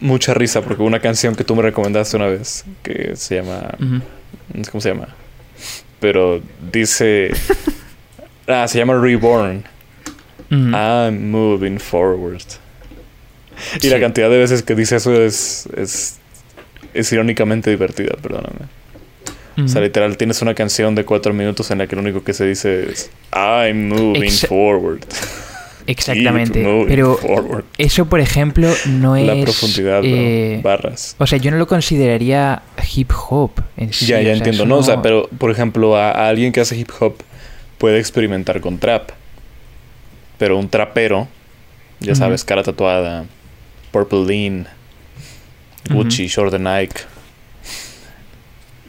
mucha risa porque hubo una canción que tú me recomendaste una vez que se llama. No sé ¿Cómo se llama? Pero dice. Ah, se llama Reborn. I'm moving forward. Y Sí. la cantidad de veces que dice eso es. es, es irónicamente divertida, perdóname. O sea, literal, tienes una canción de cuatro minutos en la que lo único que se dice es I'm moving forward. Exactamente. Pero eso, por ejemplo, no es. La profundidad, eh, barras. o sea, yo no lo consideraría hip hop en sí. ya, o ya sea, entiendo, ¿no? O sea, pero, por ejemplo, a, a alguien que hace hip hop puede experimentar con trap. Pero un trapero, ya sabes, cara tatuada, Purple Lean, Gucci, short de Nike.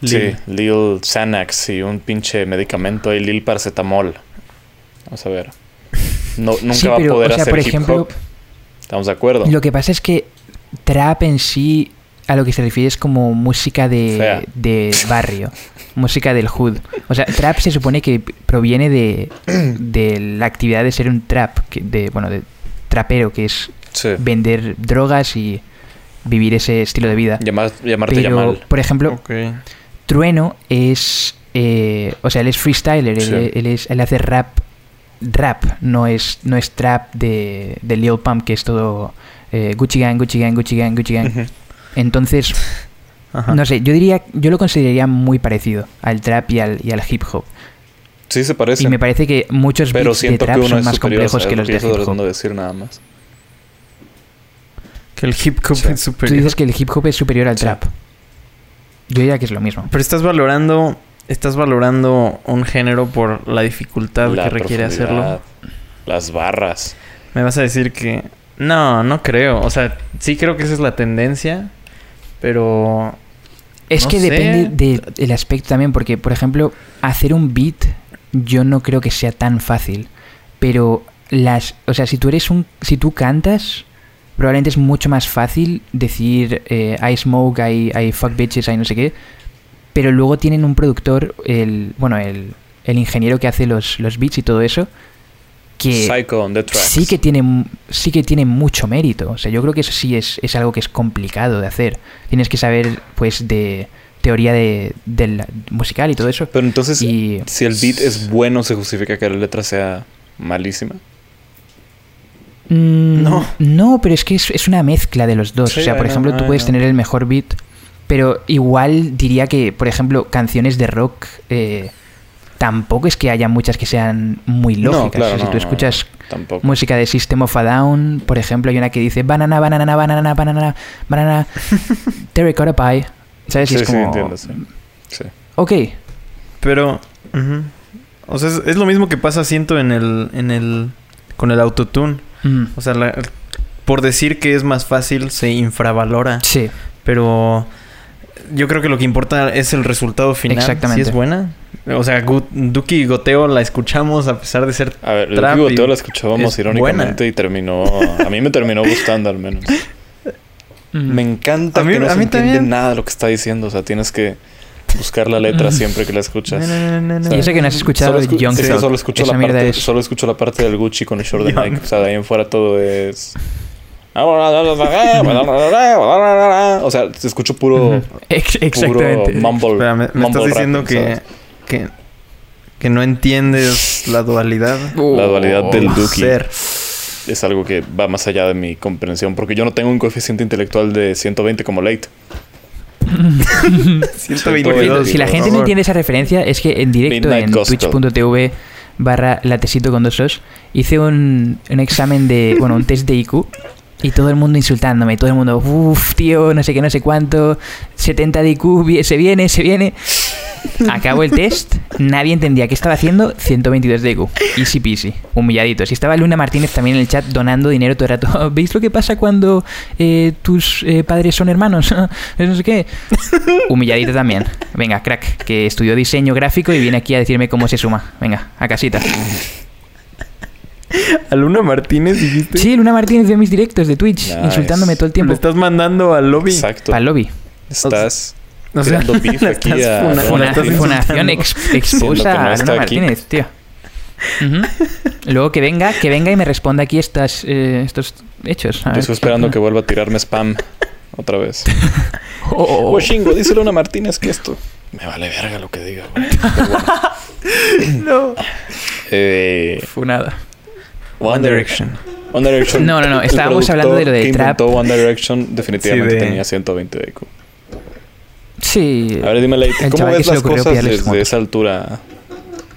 Sí, Lil Xanax y un pinche medicamento y Lil Paracetamol. Vamos a ver. No, nunca Sí, va pero, a poder o sea, hacer por hip ejemplo, hop. ¿Estamos de acuerdo? Lo que pasa es que trap en sí, a lo que se refiere es como música de, de barrio, música del hood. O sea, trap se supone que proviene de, de la actividad de ser un trap, que de bueno, de trapero, que es Sí. vender drogas y vivir ese estilo de vida. Llamar- llamarte Pero, Yamal. por ejemplo. Trueno es. eh, o sea, él es freestyler, él es, él hace rap. Rap, no es, no es trap de, de Lil Pump, que es todo eh, Gucci Gang, Gucci Gang, Gucci Gang, Gucci Gang. Entonces, Ajá. no sé, yo diría, yo lo consideraría muy parecido al trap y al, y al hip hop. Sí, se parece. Y me parece que muchos Pero beats de trap son más complejos que Lo los de hip hop. de decir nada más. Que el hip hop Sí. es Tú superior. dices que el hip hop es superior al Sí. trap. Yo diría que es lo mismo. Pero estás valorando... Estás valorando un género por la dificultad La que requiere hacerlo. Las barras. Me vas a decir que... No, no creo. O sea, sí creo que esa es la tendencia. Pero... Es No que sé. depende de- del aspecto también, porque, por ejemplo, hacer un beat yo no creo que sea tan fácil. Pero las, o sea, si tú eres un, si tú cantas, probablemente es mucho más fácil decir eh, I smoke, I, I fuck bitches, I no sé qué, pero luego tienen un productor, el, bueno, el, el ingeniero que hace los, los beats y todo eso, que Psycho on the tracks. sí que tiene sí que tiene mucho mérito. O sea, yo creo que eso sí es, es algo que es complicado de hacer. Tienes que saber, pues, de teoría de, del musical y todo eso. Pero entonces, Y- si el beat es bueno, ¿se justifica que la letra sea malísima? Mm, No. No, pero es que es, es una mezcla de los dos. Sí, o sea, por ejemplo, tú puedes tener el mejor beat, pero igual diría que, por ejemplo, canciones de rock eh, tampoco es que haya muchas que sean muy No, lógicas. claro, O sea, si tú no, escuchas música de System of a Down, por ejemplo, hay una que dice banana, banana, banana, banana, banana, terracotta pie. ¿Sabes? Y Sí, es sí, como, entiendo, sí. Sí. ok, Pero, o sea, es, es lo mismo que pasa, siento, en el, en el, con el autotune. mm, O sea, la- por decir que es más fácil se infravalora, sí, pero yo creo que lo que importa es el resultado final. Exactamente. Si es buena. O sea, Gu- Duki y Goteo la escuchamos a pesar de ser A ver, el Trap Goteo y- la escuchábamos es irónicamente y terminó... A mí me terminó gustando al menos. mm, Me encanta A mí- que no a se mí entiende también. nada de lo que está diciendo. O sea, tienes que buscar la letra siempre que la escuchas. No, no, no, no, Y eso que no has escuchado Solo, escu- Young solo escucho la parte, es- solo escucho la parte del Gucci con el short de. Nike. O sea, de ahí en fuera todo es. O sea, escucho puro, ex- puro exactamente. mumble. Espera, me, me mumble estás diciendo rap, que, que, que no entiendes la dualidad. La dualidad del Oh, Duki ser. es algo que va más allá de mi comprensión. Porque yo no tengo un coeficiente intelectual de 120 como Late. 122. Si la gente no entiende esa referencia, es que en directo Midnight en twitch.tv barra latecito con dos os hice un, un examen de, bueno, un test de IQ y todo el mundo insultándome, todo el mundo, uff, tío, no sé qué, no sé cuánto, 70 de IQ, se viene, se viene. Acabo el test, nadie entendía qué estaba haciendo, 122 de IQ. Easy peasy, humilladitos. Y estaba Luna Martínez también en el chat donando dinero todo el rato. ¿Veis lo que pasa cuando eh, tus eh, padres son hermanos? no sé qué. Humilladito también. Venga, crack, que estudió diseño gráfico y viene aquí a decirme cómo se suma. Venga, a casita. A Luna Martínez dijiste. Sí, Luna Martínez vio mis directos de Twitch, Nice. insultándome todo el tiempo. estás mandando al lobby. Exacto. El lobby. Estás O sea, creando beef la aquí estás a- Luna. Funación ex- no a Luna. Martínez, tío. Luego que venga, que venga y me responda aquí estas, eh, estos hechos. A Yo ver. estoy esperando que vuelva a tirarme spam otra vez. Oh, oh, oh. Oh, chingo, díselo a una Martínez que esto. Me vale verga lo que diga, güey. Bueno. No. Eh, Funada. One Direction. One Direction. No, no, no, estábamos hablando de lo de que trap. inventó One Direction definitivamente Sí, de- tenía 120 de IQ. Sí. A ver, dime, Leite, ¿cómo ves las cosas desde esa altura?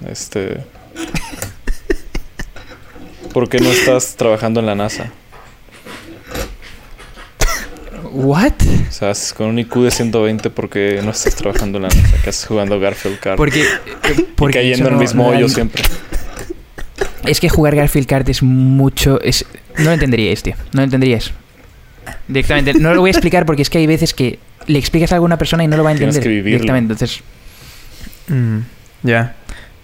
Este... ¿Por qué no estás trabajando en la NASA? ¿What? O sea, con un IQ de 120 porque no estás trabajando en la NASA, que haces jugando Garfield Kart Porque, y porque cayendo eso en el mismo hoyo siempre. Es que jugar Garfield Kart es mucho. Es... No lo entenderíais, tío. No lo entenderíais. Directamente. No lo voy a explicar porque es que hay veces que le explicas a alguna persona y no lo va a Tienes entender. que vivirlo. Directamente. Entonces, Mm, ya.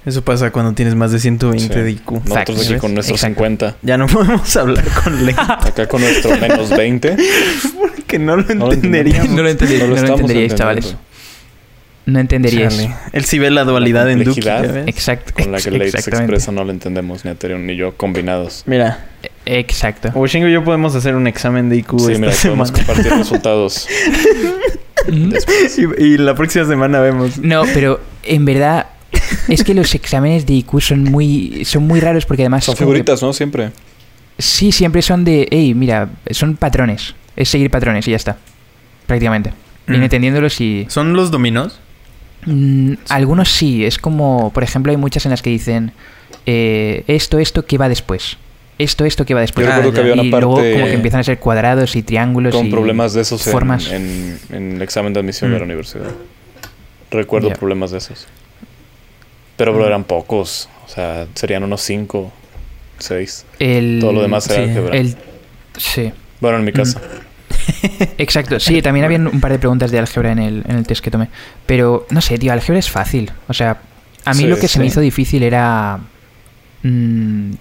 Eso pasa cuando tienes más de 120 Sí. de IQ. Nosotros Facts, aquí ¿ves? con nuestros Exacto. 50, Ya no podemos hablar con Ley acá con nuestro menos 20. que no lo No lo entenderíamos. no lo, entendí- No lo no lo entenderíais, entendiendo. chavales. No entenderíais. Chale. Él sí ve la dualidad en Duki. Exacto. Con la que Leite se expresa no lo entendemos ni Ethereum ni yo combinados. Mira, Exacto. Washingo y yo podemos hacer un examen de IQ Sí, esta mira, podemos compartir resultados. Y, y la próxima semana vemos. No, pero en verdad es que los exámenes de IQ son muy son muy raros porque además Son que- figuritas, ¿no? Siempre. sí, siempre son de, hey, mira, son patrones, es seguir patrones y ya está. Prácticamente. Mm. Bien entendiéndolos y ¿Son los dominos? Mm, algunos sí, es como, por ejemplo, hay muchas en las que dicen eh, esto, esto, ¿qué va después? Esto, esto, ¿qué va después? Yo Ah, recuerdo que ya. había y una luego como que parte empiezan a ser cuadrados y triángulos con y problemas de esos en, formas. en, en el examen de admisión de Mm. la universidad. Recuerdo problemas de esos. Pero, bro, Mm. eran pocos. O sea, serían unos 5, 6. el, Todo lo demás era sí, álgebra. el- sí, Bueno, en mi casa. exacto. Sí, también había un par de preguntas de álgebra en el, en el test que tomé. Pero, no sé, tío, álgebra es fácil. O sea, a mí Sí, lo que se me hizo difícil era... mm,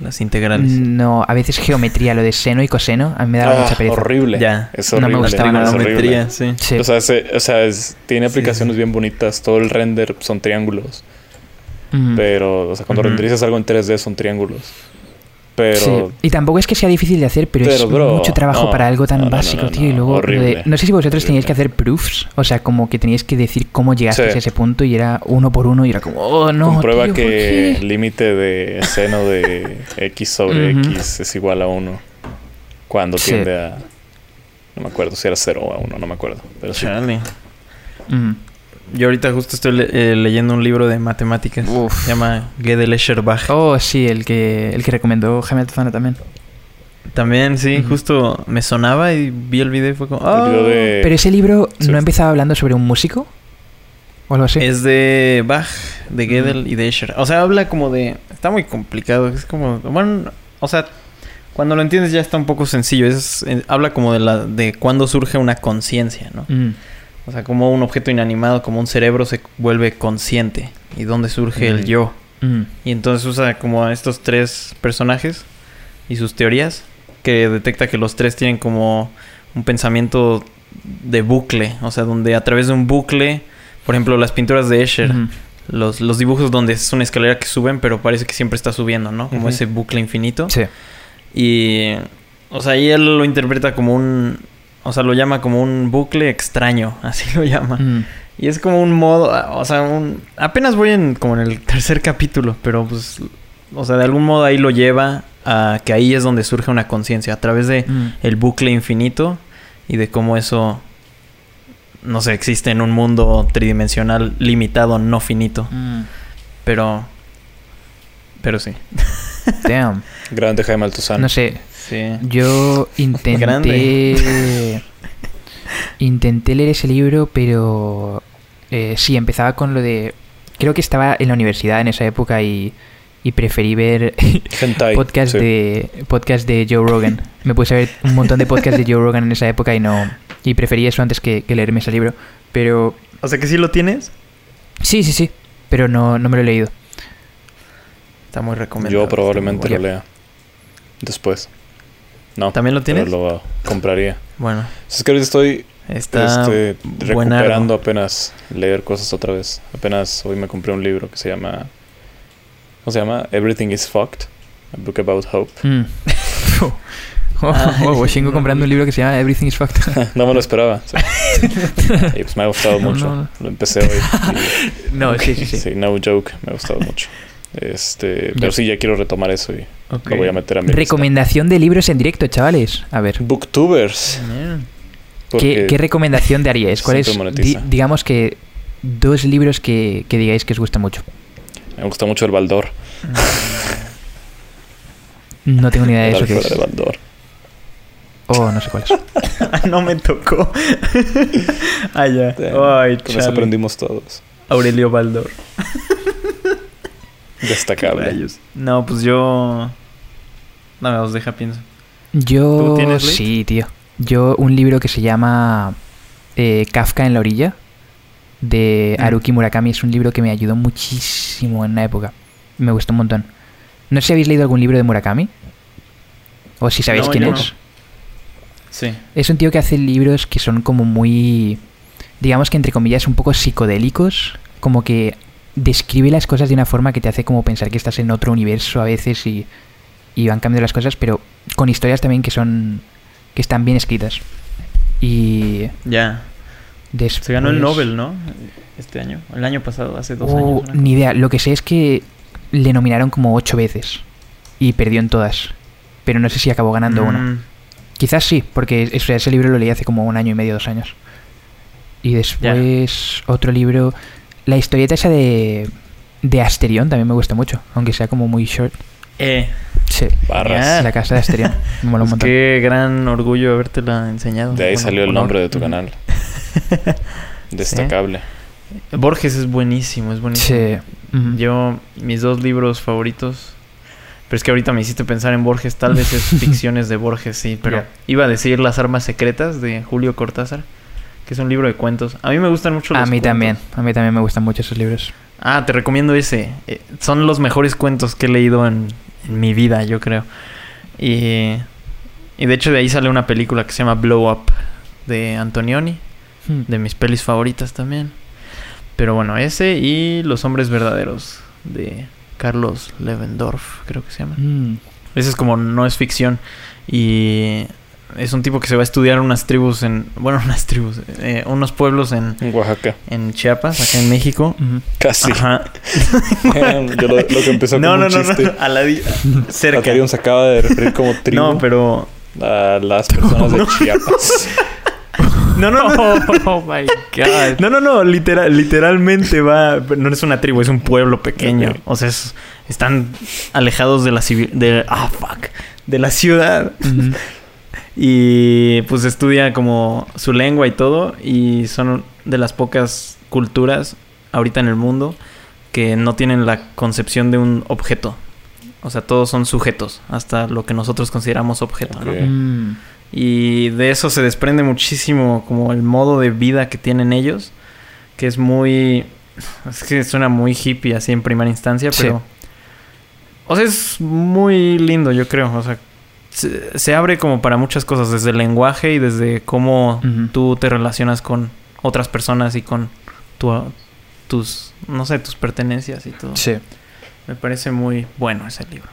Las integrales. No, a veces geometría, lo de seno y coseno, a mí me daba Ah, mucha pereza. horrible. Ya. Es No me horrible. gustaba nada. horrible. Trigonometría, sí. Sí. O sea, se- o sea, es- tiene aplicaciones sí. bien bonitas. Todo el render son triángulos. Mm. Pero, o sea, cuando renderizas algo en 3D son triángulos. Pero. Sí. Y tampoco es que sea difícil de hacer, pero, es Pero, bro, mucho trabajo no. para algo tan No, no, no, básico, no, tío. Y luego, de- Horrible. no sé si vosotros teníais que Horrible. hacer proofs, o sea, como que teníais que decir cómo llegaste Sí. a ese punto y era uno por uno y era como, oh, no. comprueba tío, ¿por que el límite de seno de x sobre x es igual a 1. Cuando Sí. tiende a. No me acuerdo si era 0 o a 1, no me acuerdo. Pero sí. Mm. Yo ahorita justo estoy le- eh, leyendo un libro de matemáticas. Uf. Se llama Gödel Escher-Bach. Oh, sí, el que, el que recomendó Jaime Altozano también. También, sí, justo me sonaba y vi el video y fue como... De- Pero ese libro sí. no empezaba hablando sobre un músico o algo así. Es de Bach, de Gödel y de Escher. O sea, habla como de... Está muy complicado. Es como... Bueno, o sea, cuando lo entiendes ya está un poco sencillo. Es, eh, habla como de la de cuándo surge una conciencia, ¿no? Mm. O sea, como un objeto inanimado, como un cerebro se vuelve consciente. Y dónde surge el Ujú. yo. Mm. Y entonces usa como a estos tres personajes y sus teorías, que detecta que los tres tienen como un pensamiento de bucle, o sea, donde a través de un bucle, por ejemplo, las pinturas de Escher, los, los dibujos donde es una escalera que suben, pero parece que siempre está subiendo, ¿no? Como ese bucle infinito. Sí. Y, o sea, ahí él lo interpreta como un, o sea, lo llama como un bucle extraño, así lo llama. Mm. Y es como un modo, o sea, un... Apenas voy en como en el tercer capítulo, pero pues, o sea, de algún modo ahí lo lleva a que ahí es donde surge una conciencia, a través de Mm. el bucle infinito y de cómo eso, no sé, existe en un mundo tridimensional limitado, no finito. Mm. Pero, pero sí. Damn. Grande Jaime Altozano. No sé, Sí. yo intenté... Intenté leer ese libro, pero... eh, sí, empezaba con lo de... Creo que estaba en la universidad en esa época y, y preferí ver Hentai. podcast sí. de podcast de Joe Rogan. Me puse a ver un montón de podcasts de Joe Rogan en esa época y no y preferí eso antes que, que leerme ese libro. Pero O sea que sí lo tienes. sí, sí, sí. Pero no, no me lo he leído. Está muy recomendado. Yo probablemente está lo lea. Después. No. ¿También lo tienes? Pero lo compraría. Bueno, Es que ahorita estoy está este, recuperando apenas leer cosas otra vez. Apenas hoy me compré un libro que se llama. ¿Cómo se llama? Everything is Fucked. A book about hope. Mm. oh, oh, vengo comprando un libro que se llama Everything is Fucked. no me lo esperaba. sí. y pues me ha gustado No, mucho. no. Lo empecé hoy. no, sí, sí, y- sí. sí, no joke. Me ha gustado mucho. Este, pero sí, ya quiero retomar eso y lo voy a meter a mi lista. Recomendación de libros en directo, chavales. A ver. Booktubers. Bien. ¿Qué, qué recomendación daríais? ¿Cuál es, di- digamos que, dos libros que, que digáis que os gusta mucho? Me gusta mucho el Baldor. No tengo ni idea de eso que es. de Baldor. Oh, no sé cuál es. no me tocó. ah, ya. Ay, Con eso aprendimos todos. Aurelio Baldor. Destacable. No, pues yo... No, me los deja pienso. Yo. ¿Tú? Sí, tío. Yo, un libro que se llama eh, Kafka en la orilla, de Mm. Haruki Murakami, es un libro que me ayudó muchísimo en una época. Me gustó un montón. No sé si habéis leído algún libro de Murakami. O si sabéis No, quién es. no. Sí. Es un tío que hace libros que son como muy. Digamos que entre comillas, un poco psicodélicos. Como que describe las cosas de una forma que te hace como pensar que estás en otro universo a veces y, y van cambiando las cosas, pero con historias también que son. que están bien escritas. Y. Ya. Después... Se ganó el Nobel, ¿no? Este año. El año pasado, hace dos Oh, años. Ni idea. Lo que sé es que le nominaron como ocho veces. Y perdió en todas. Pero no sé si acabó ganando una. Mm, Quizás sí, porque es- ese libro lo leí hace como un año y medio, dos años. Y después otro libro, la historieta esa de, de Asterión también me gusta mucho, aunque sea como muy short. Eh, Sí, Barras. La casa de Asterión, me mola un montón. qué gran orgullo habértela enseñado. De ahí Bueno, salió el honor. nombre de tu canal. Destacable. Borges es buenísimo, es buenísimo. Sí. Yo, mis dos libros favoritos. Pero es que ahorita me hiciste pensar en Borges. Tal vez es ficciones de Borges, sí. Pero iba a decir Las Armas Secretas de Julio Cortázar. Que es un libro de cuentos. A mí me gustan mucho los A mí cuentos. también, a mí también me gustan mucho esos libros. Ah, te recomiendo ese. Eh, son los mejores cuentos que he leído en, en mi vida, yo creo. Y, y de hecho de ahí sale una película que se llama Blow Up de Antonioni, Hmm. de mis pelis favoritas también. Pero bueno, ese y Los Hombres Verdaderos de Carlos Levendorf, creo que se llama. Mm. Ese es como no es ficción y es un tipo que se va a estudiar unas tribus en, bueno, unas tribus, eh, unos pueblos en, En Oaxaca. en Chiapas, acá en México. Casi. Ajá. Yo lo, lo que empezó No, como no, un no, chiste. no, a la cerca. Aterion se acaba de referir como tribu No, pero a las personas de Chiapas. no, no, no. Oh my god. No, no, no, literal, literalmente va, no es una tribu, es un pueblo pequeño. O sea, es- están alejados de la civil, de ah fuck, de la ciudad. Ujú. Y pues estudia como su lengua y todo. Y son de las pocas culturas ahorita en el mundo que no tienen la concepción de un objeto. O sea, todos son sujetos, hasta lo que nosotros consideramos objeto, ¿no? Mm. Y de eso se desprende muchísimo como el modo de vida que tienen ellos, que es muy... Es que suena muy hippie así en primera instancia, Sí. pero... O sea, es muy lindo, yo creo. O sea, se, se abre como para muchas cosas, desde el lenguaje y desde cómo Ujú. tú te relacionas con otras personas y con tu, tus, no sé, tus pertenencias y todo. Sí. Me parece muy bueno ese libro.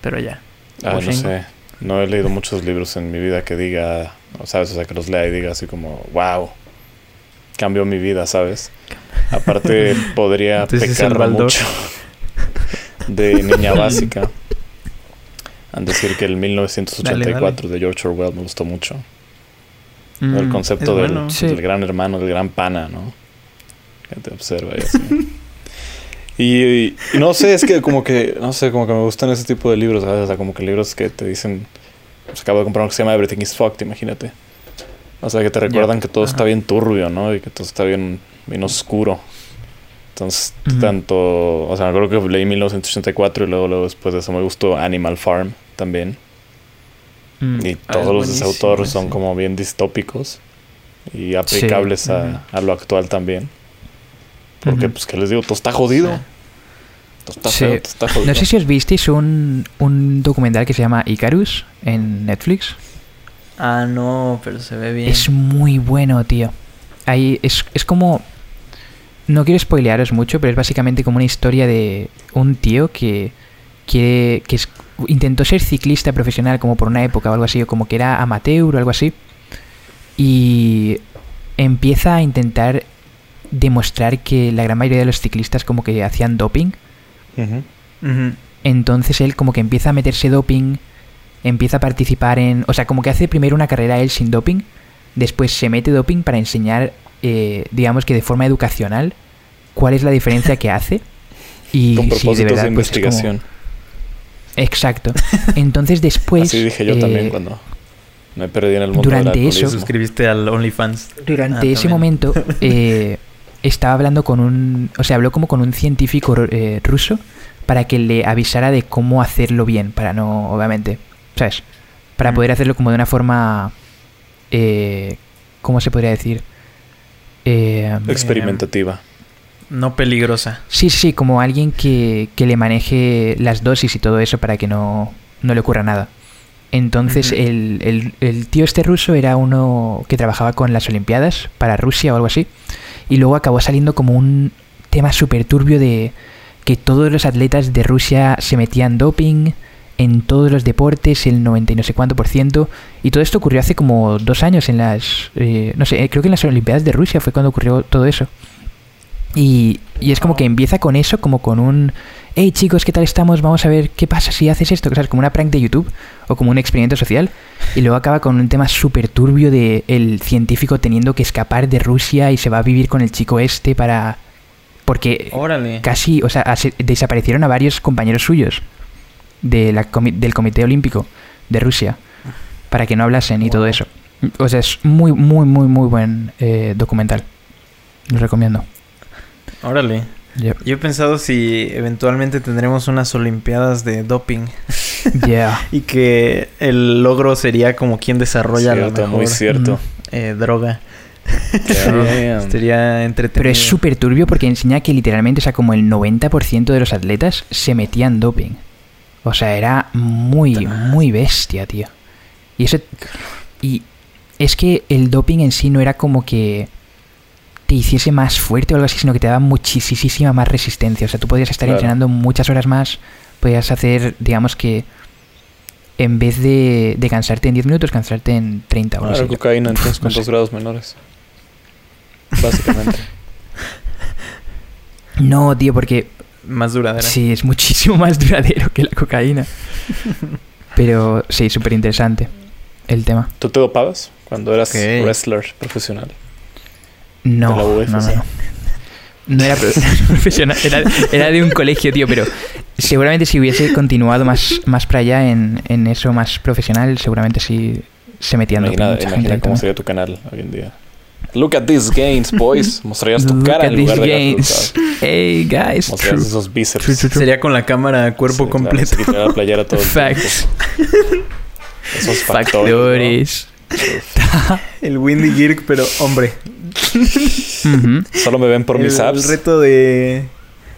Pero ya. Ah, no sé. No he leído muchos libros en mi vida que diga, o ¿sabes? O sea, que los lea y diga así como, wow, cambió mi vida, ¿sabes? Aparte, podría Entonces pecar mucho de niña básica. Decir que el 1984 de George Orwell me gustó mucho. Mm. El concepto es del, bueno. Sí. del gran hermano, del gran pana, ¿no? Que te observa y así. Y, y- y no sé, es que como que, no sé, como que me gustan ese tipo de libros, ¿sabes? O sea, como que libros que te dicen, pues acabo de comprar uno que se llama Everything is Fucked, imagínate. O sea, que te recuerdan que todo está bien turbio, ¿no? Y que todo está bien, bien oscuro. Entonces, tanto, o sea, me acuerdo que leí 1984 y luego, luego después de eso me gustó Animal Farm también. Mm. Y Ah, todos los de ese buenísimo autor son como bien distópicos y aplicables a, a lo actual también. Porque, pues, ¿qué les digo? Todo está jodido. Sí. Todo está Sí. feo, todo está jodido. No sé si os visteis un, un documental que se llama Icarus en Netflix. Ah, no, pero se ve bien. Es muy bueno, tío. Ahí es, es como... No quiero spoilearos mucho, pero es básicamente como una historia de un tío que quiere... que es- intentó ser ciclista profesional como por una época o algo así, o como que era amateur o algo así. Y empieza a intentar demostrar que la gran mayoría de los ciclistas como que hacían doping. Entonces él como que empieza a meterse doping, empieza a participar en... O sea, como que hace primero una carrera él sin doping, después se mete doping para enseñar, eh, digamos que de forma educacional, cuál es la diferencia que hace. Y Con propósitos de de, verdad, pues, es como- investigación. Exacto. Entonces después... Así dije yo eh, también cuando me perdí en el mundo durante del eso- suscribiste al OnlyFans. Durante Ah, ese también. momento eh, estaba hablando con un... O sea, habló como con un científico eh, ruso para que le avisara de cómo hacerlo bien, para no, obviamente, ¿sabes? Para Mm. poder hacerlo como de una forma... Eh, ¿Cómo se podría decir? Eh, Experimentativa. No peligrosa. sí, sí, como alguien que, que le maneje las dosis y todo eso para que no, no le ocurra nada. Entonces el, el- el tío este ruso era uno que trabajaba con las Olimpiadas para Rusia o algo así. Y luego acabó saliendo como un tema súper turbio de que todos los atletas de Rusia se metían doping en todos los deportes, el 90 y no sé cuánto por ciento. Y todo esto ocurrió hace como dos años en las... eh, no sé, eh, creo que en las Olimpiadas de Rusia fue cuando ocurrió todo eso. Y, y es como que empieza con eso, como con un... Hey chicos, ¿qué tal estamos? Vamos a ver qué pasa si haces esto. ¿sabes? Como una prank de YouTube o como un experimento social. Y luego acaba con un tema súper turbio de el científico teniendo que escapar de Rusia y se va a vivir con el chico este para... Porque Órale. casi, o sea, desaparecieron a varios compañeros suyos de la comi- del Comité Olímpico de Rusia para que no hablasen y todo eso. O sea, es muy, muy, muy, muy buen eh, documental. Lo recomiendo. Órale. Yep. Yo he pensado si eventualmente tendremos unas olimpiadas de doping Yeah. y que el logro sería como quien desarrolla la Cierto, mejor muy cierto. eh, droga. Sería entretenido. Pero es súper turbio porque enseña que literalmente, o sea, como el 90% de los atletas se metían doping. O sea, era muy, muy bestia, tío. Y eso. Y es que el doping en sí no era como que te hiciese más fuerte o algo así, sino que te daba muchísima más resistencia. O sea, tú podías estar Claro. entrenando muchas horas más, podías hacer, digamos que, en vez de, de cansarte en 10 minutos, cansarte en 30 o algo Claro, cocaína entonces No con sé. dos grados menores. Básicamente. No, tío, porque Más duradera. sí, es muchísimo más duradero que la cocaína. Pero sí, súper interesante el tema. ¿Tú te dopabas cuando eras wrestler profesional? No, no, no, no. No era pro- profesional, era, era de un colegio, tío, pero seguramente si hubiese continuado más, más para allá en, en eso más profesional, seguramente sí se metían doping Imagina, mucha gente imagina cómo sería tu canal hoy en día. Look at these gains, boys. Mostrarías tu Look cara at en lugar these de gains. Hey, guys. Mostrarías True. esos bíceps. True, true, true. Sería con la cámara cuerpo Sí, claro, completo. quitaría la playera todo el tiempo. Facts. Esos factores. Factores. El Windy Girk, pero hombre. ¿no? Solo me ven por mis el, abs. el reto de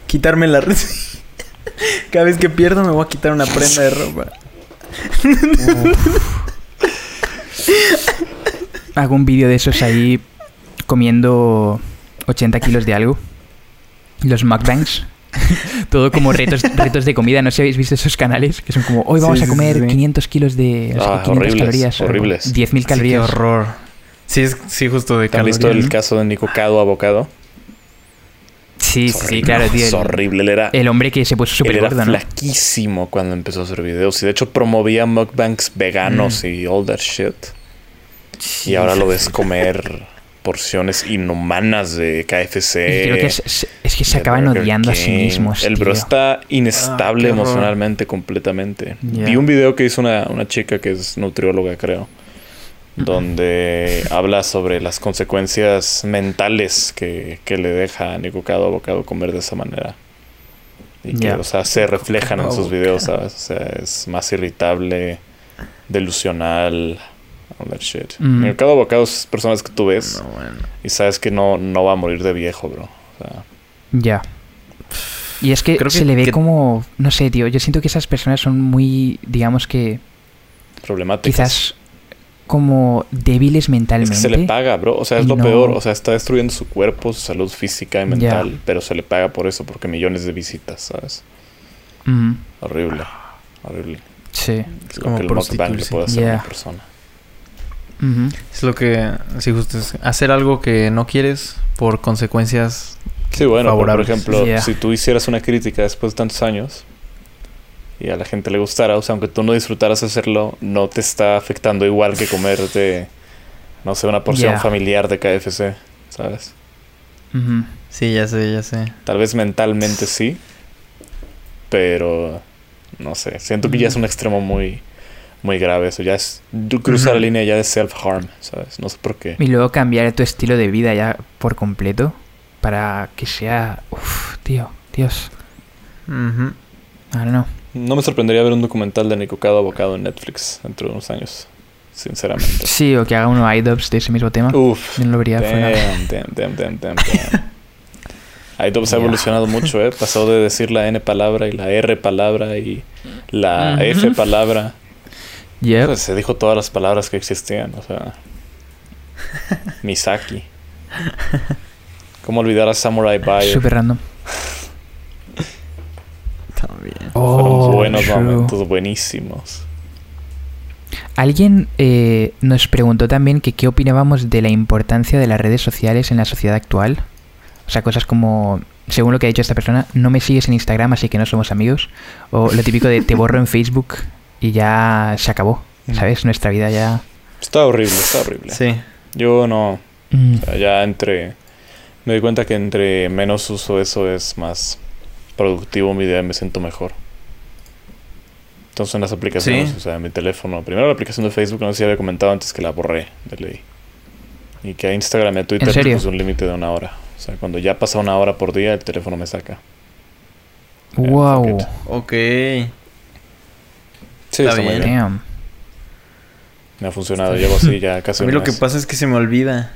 quitarme la red. Cada vez que pierdo me voy a quitar una prenda de ropa. Hago un vídeo de esos ahí comiendo 80 kilos de algo. Los mukbangs. Todo como retos, retos de comida. No sé si habéis visto esos canales que son como, hoy vamos Sí, a comer sí, sí. 500 kilos de... no sé Ah, qué, 500 horribles, calorías. horribles. 10.000 Sí, qué calorías. horror. Sí, es, sí, justo de ¿Han visto el caso de Nico Cado Abocado? Sí, Es sí, claro, tío. Es horrible. Él era, el hombre que se puso súper era gordo, ¿no? flaquísimo cuando empezó a hacer videos. Y de hecho promovía mukbangs veganos y all that shit. Y ahora lo ves comer porciones inhumanas de KFC. Y creo que es, es que se acaban Burger odiando a sí mismos. El bro está inestable Ah, emocionalmente completamente. Vi un video que hizo una, una chica que es nutrióloga, creo, donde habla sobre las consecuencias mentales que, que le deja a Nico Cado Abocado comer de esa manera. Y que, o sea, se reflejan en sus videos, ¿sabes? O sea, es más irritable, delusional, all that shit. Mm. Nico Cado Abocado es personas que tú ves No, bueno. y sabes que no, no va a morir de viejo, bro. O sea, Ya. Y es que, Creo que- se le ve que- como, no sé, tío, yo siento que esas personas son muy, digamos que, problemáticas. quizás como débiles Es mentalmente. que se le paga, bro. O sea, es lo no- peor. O sea, está destruyendo su cuerpo, su salud física y Ya. mental. Pero se le paga por eso, porque millones de visitas, ¿sabes? Mm, Horrible. Horrible. sí. Es como que el mukbang le puede hacer a una persona. Es lo que, sí, justo es hacer algo que no quieres por consecuencias. Sí, bueno, por ejemplo, si tú hicieras una crítica después de tantos años y a la gente le gustara, o sea, aunque tú no disfrutaras hacerlo, no te está afectando igual que comerte, no sé, una porción familiar de KFC, ¿sabes? Sí, ya sé, ya sé. Tal vez mentalmente sí, pero no sé, siento que ya es un extremo muy muy grave eso, ya es cruzar la línea ya de self harm, ¿sabes? No sé por qué. Y luego cambiar tu estilo de vida ya por completo para que sea, uf, tío, Dios, Ujú. I don't know. No me sorprendería ver un documental de Nico Cado Abocado en Netflix dentro de unos años, sinceramente. Sí, o que haga uno iDubbbz de ese mismo tema. Uf. Yo no lo vería Damn, fuera. damn, damn, damn, iDubbbz ha evolucionado mucho, ¿eh? Pasó de decir la N palabra y la R palabra y la. F palabra. Yep. Pues se dijo todas las palabras que existían, o sea. Misaki. ¿Cómo olvidar a Samurai Bayo? Súper random. También. Oh, Fueron buenos true. momentos, buenísimos. Alguien eh, nos preguntó también que qué opinábamos de la importancia de las redes sociales en la sociedad actual. O sea, cosas como, según lo que ha dicho esta persona, no me sigues en Instagram, así que no somos amigos. O lo típico de te borro en Facebook y ya se acabó. ¿Sabes? Nuestra vida ya... Está horrible, está horrible. Sí. Yo no. Mm, o sea, ya entre. Me di cuenta que entre menos uso eso es más productivo mi día, me siento mejor. Entonces en las aplicaciones, Sí. o sea, en mi teléfono. Primero la aplicación de Facebook, no sé si había comentado antes que la borré de ley. Y que a Instagram y a Twitter puse un límite de una hora. O sea, cuando ya pasa una hora por día, el teléfono me saca. wow. it. Ok. Sí, Está está, muy bien. Damn. Me ha funcionado. Llevo así ya casi A mí un lo que pasa es que se me olvida.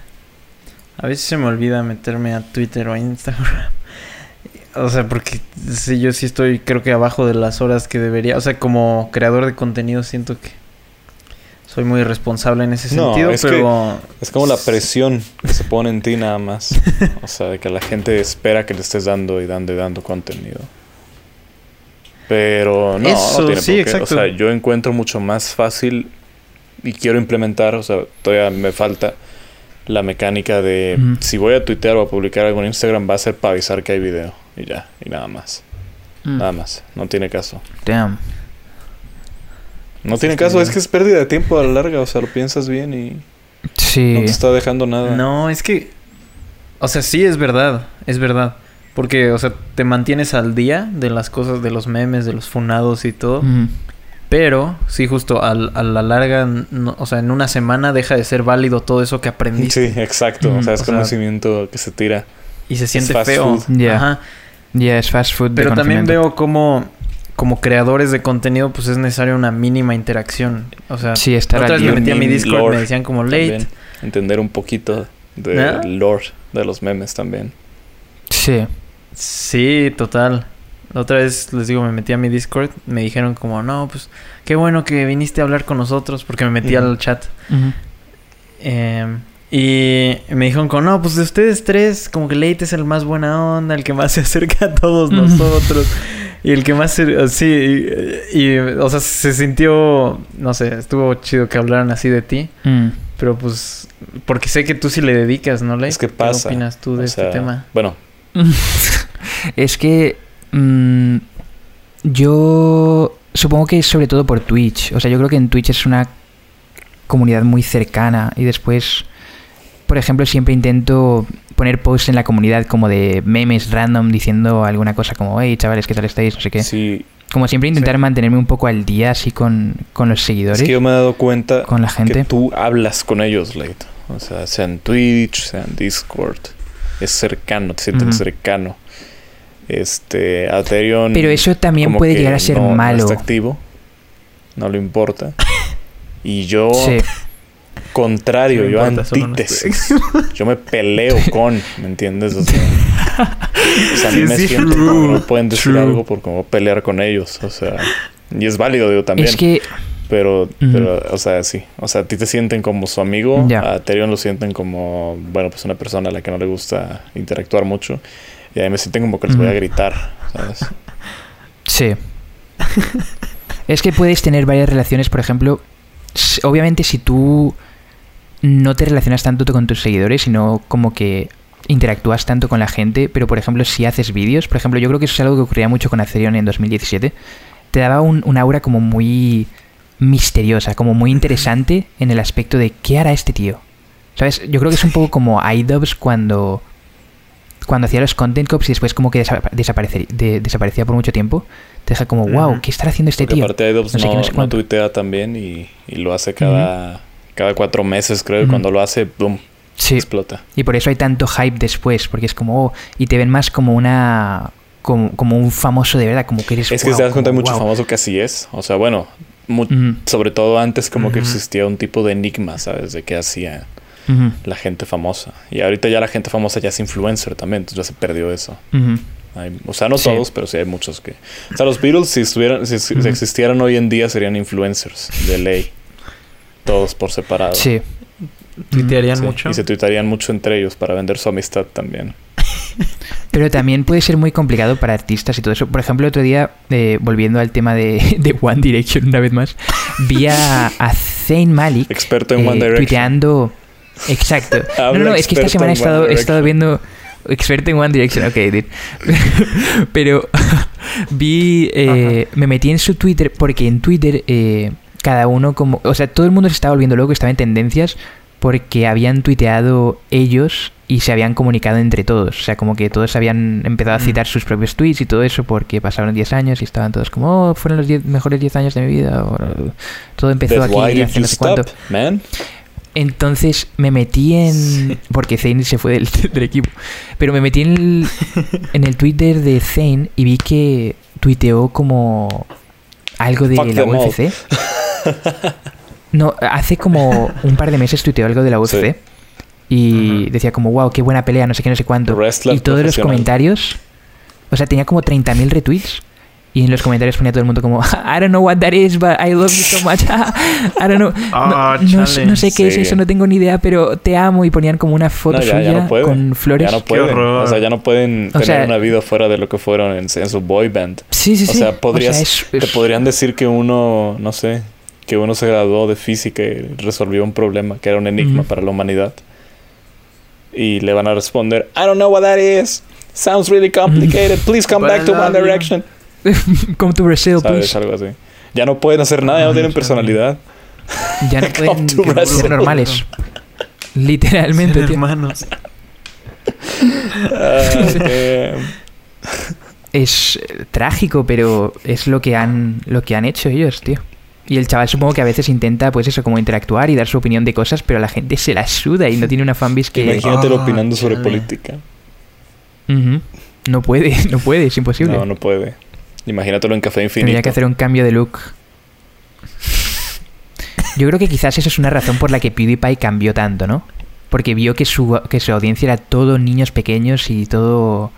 A veces se me olvida meterme a Twitter o a Instagram. O sea, porque sí, yo sí estoy, creo que abajo de las horas que debería. O sea, como creador de contenido siento que soy muy responsable en ese No, sentido, es que- pero... Es como la presión que se pone en ti nada más. O sea, de que la gente espera que le estés dando y dando y dando contenido. Pero no, Eso, no tiene sí, por qué. exacto. O sea, yo encuentro mucho más fácil y quiero implementar, o sea, todavía me falta la mecánica de si voy a tuitear o a publicar algo en Instagram va a ser para avisar que hay video y ya, y nada más. Mm. Nada más, no tiene caso. Damn. No tiene caso, es que es pérdida de tiempo a la larga, o sea, lo piensas bien y Sí. no te está dejando nada. No, es que... O sea, sí es verdad, es verdad. Porque, o sea, te mantienes al día de las cosas, de los memes, de los funados y todo. Mm. Pero, sí, justo al- a, la larga, no- o sea, en una semana deja de ser válido todo eso que aprendiste. Sí, exacto. O sea, es O sea, conocimiento que se tira. Y se siente fast feo. food. Ya. Ajá. Ya es fast food. de Pero también veo como, como creadores de contenido, pues es necesaria una mínima interacción. O sea, Sí, estar otra al vez me metí a mi Discord, lore me decían como late. También. Entender un poquito del ¿Ah? lore de los memes también. Sí. Sí, total. La otra vez les digo, me metí a mi Discord, me dijeron como, no, pues qué bueno que viniste a hablar con nosotros, porque me metí al chat. Eh, y me dijeron como, no, pues de ustedes tres, como que Late es el más buena onda, el que más se acerca a todos nosotros. Y el que más se... Sí, y, y, o sea, se sintió, no sé, estuvo chido que hablaran así de ti. Mm. Pero pues, porque sé que tú sí le dedicas, ¿no, Late? Es que pasa. ¿Qué opinas tú de O este sea, tema? Bueno, es que mm, yo supongo que es sobre todo por Twitch. O sea, yo creo que en Twitch es una comunidad muy cercana y después, por ejemplo, siempre intento poner posts en la comunidad como de memes random diciendo alguna cosa como, hey chavales, ¿qué tal estáis? No sé qué. sí. Como siempre intentar mantenerme un poco al día así con, con los seguidores, Es que yo me he dado cuenta con la que gente. tú hablas con ellos, Late. O sea, sea en Twitch, sea en Discord. Es cercano, te sientes Ujú. cercano. Este, Aterion. Pero eso también puede llegar a ser no- no malo. está activo. No le importa. Y yo, Sí. contrario, Sí me yo importa, antítesis. yo me peleo con, ¿me entiendes? O sea, o sea, a mí Sí, me sí. siento como no pueden decir True. algo por cómo pelear con ellos. O sea, y es válido, digo, también. Es que Pero, pero, o sea, sí. O sea, a ti te sienten como su amigo. Ya. A Terion lo sienten como, bueno, pues una persona a la que no le gusta interactuar mucho. Y a mí me sienten como que les voy a gritar, ¿sabes? Sí. es que puedes tener varias relaciones, por ejemplo, obviamente si tú no te relacionas tanto con tus seguidores, sino como que interactúas tanto con la gente, pero por ejemplo si haces vídeos, por ejemplo yo creo que eso es algo que ocurría mucho con Acerion en 2017, te daba un, un aura como muy misteriosa, como muy interesante en el aspecto de ¿qué hará este tío? ¿Sabes? Yo creo que es un poco como iDubbbz cuando cuando hacía los content cops y después como que desa- desaparecer- de- desaparecía por mucho tiempo, te deja como, wow. ¿qué estará haciendo este Porque tío? aparte No sé no, no sé no cuánto. tuitea también y, y lo hace cada, cada cuatro meses, creo. Y cuando lo hace, boom, Sí, explota. y por eso hay tanto hype después, porque es como, oh, y te ven más como una, como, como un famoso de verdad, como que eres Es que wow, te das cuenta, como, mucho wow. famoso que así es. O sea, bueno, mu- sobre todo antes como que existía un tipo de enigma, ¿sabes? De qué hacía la gente famosa. Y ahorita ya la gente famosa ya es influencer también, entonces ya se perdió eso. Hay- o sea, no Sí. todos, pero sí hay muchos que... O sea, los Beatles, si, estuvieran, si, existieran hoy en día, serían influencers de ley. Todos por separado. Sí. ¿Tuitearían Sí, mucho? Y se tuitarían mucho entre ellos para vender su amistad también. Pero también puede ser muy complicado para artistas y todo eso. Por ejemplo, otro día, eh, volviendo al tema de, de One Direction una vez más, vi a, a Zayn Malik Experto en eh, One Direction. tuiteando. Exacto. no, Habla no, no, es que esta semana he estado, he estado viendo. Experto en One Direction, ok, dude. Pero vi. eh, me metí en su Twitter porque en Twitter eh, cada uno como. O sea, todo el mundo se estaba volviendo loco, estaba en tendencias porque habían tuiteado ellos y se habían comunicado entre todos. O sea, como que todos habían empezado a Mm. citar sus propios tweets y todo eso porque pasaron 10 años y estaban todos como, oh, fueron los 10 mejores 10 años de mi vida. o, todo empezó That's aquí hace no sé cuánto. man? Entonces me metí en. Porque Zane se fue del, del equipo. Pero me metí en el, en el Twitter de Zane y vi que tuiteó como. Algo de Fuck la all. UFC. No, hace como un par de meses tuiteó algo de la UFC. Sí. Y Ujú. decía como, wow, qué buena pelea, no sé qué, no sé cuánto. Wrestler y todos los comentarios. O sea, tenía como 30.000 retweets. Y en los comentarios ponía todo el mundo como, I don't know what that is, but I love you so much. I don't know. Ah, no, no- sé qué es Sí. eso, no tengo ni idea, pero te amo. Y ponían como una foto No, ya, suya ya con flores. Ya no pueden. O sea, ya no pueden O tener sea- una vida fuera de lo que fueron en, en su boy band. Sí, sí, O sí. sea, podrías, es- te es- podrían decir que uno, no sé, que uno se graduó de física y resolvió un problema que era un enigma Ujú. para la humanidad. Y le van a responder, I don't know what that is. Sounds really complicated. Please come back to One love you." Direction. Come to Brazil, ¿Sabes? please. Algo así. Ya no pueden hacer nada, ya no Ah, tienen personalidad. Ya no pueden ser normales. Literalmente, Ser tío. hermanos. Ah. Es trágico, pero es lo que han lo que han hecho ellos, tío. Y el chaval supongo que a veces intenta, pues eso, como interactuar y dar su opinión de cosas, pero la gente se la suda y no tiene una fanbase que... Imagínatelo Ah, opinando sobre chale. política. No puede, no puede, es imposible. No, no puede. Imagínatelo en Café Infinito. Tendría que hacer un cambio de look. Yo creo que quizás eso es una razón por la que PewDiePie cambió tanto, ¿no? Porque vio que su, que su audiencia era todo niños pequeños y todo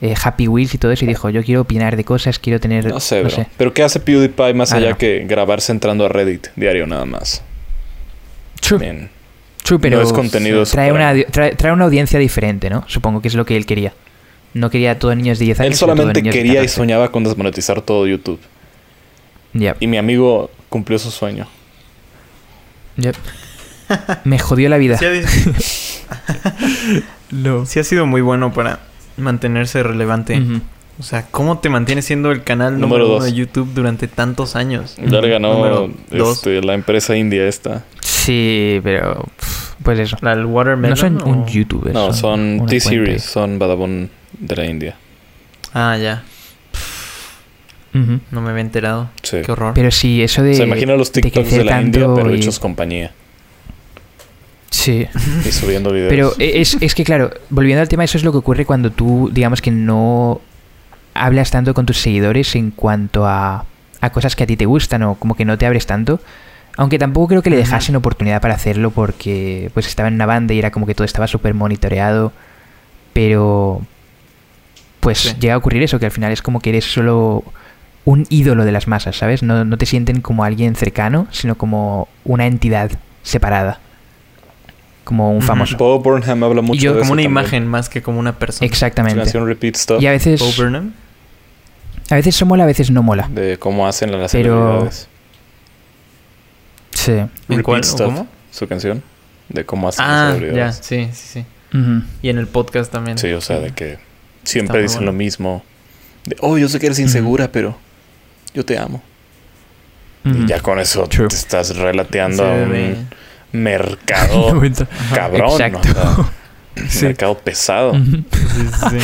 eh, Happy Wheels y todo eso y dijo, yo quiero opinar de cosas, quiero tener... No sé, bro. Pero ¿qué hace PewDiePie más Ah, allá no. que grabarse entrando a Reddit diario nada más? True, Bien. true, pero no es contenido trae, una, trae, trae una audiencia diferente, ¿no? Supongo que es lo que él quería. No quería todos niños de 10 años. Él solamente quería y 14. soñaba con desmonetizar todo YouTube. Yep, Y mi amigo cumplió su sueño. yep. Me jodió la vida. Sí ha, No. sí ha sido muy bueno para mantenerse relevante. O sea, ¿cómo te mantienes siendo el canal Número número uno dos. de YouTube durante tantos años? Ya le ganó este, la empresa india esta. Sí, pero... Pues eso. ¿La del Watermelon? No son o- un youtuber. No, son T-Series, son Badabun de la India. Ah, ya. No me había enterado. Sí. Qué horror. Pero sí, eso de... Se imagina los TikToks de la India, pero y- hechos compañía. Sí. Y subiendo videos. Pero es, es que, claro, volviendo al tema, eso es lo que ocurre cuando tú, digamos que no hablas tanto con tus seguidores en cuanto a, a cosas que a ti te gustan o como que no te abres tanto. Aunque tampoco creo que le dejasen oportunidad para hacerlo porque pues estaba en una banda y era como que todo estaba súper monitoreado. Pero pues Sí. llega a ocurrir eso, que al final es como que eres solo un ídolo de las masas, ¿sabes? No, no te sienten como alguien cercano, sino como una entidad separada. Como un famoso. Bob Burnham habla mucho yo de como eso una también. imagen más que como una persona. Exactamente. canción Repeat Stuff. Y a veces, Bo Burnham. a veces eso mola, a veces no mola. De cómo hacen las Pero- celebridades. Sí. ¿En Repeat cuál? Stuff, ¿Cómo? Su canción. De cómo hacen las Ah, ya. celebridades. Sí, sí, sí. Y en el podcast también. Sí, o sea, de que siempre dicen bueno. lo mismo. De, oh, yo sé que eres insegura, pero yo te amo. Y ya con eso True. te estás relateando Sí, a un mercado cabrón. Exacto. O sea, un Sí. mercado pesado. Sí, sí.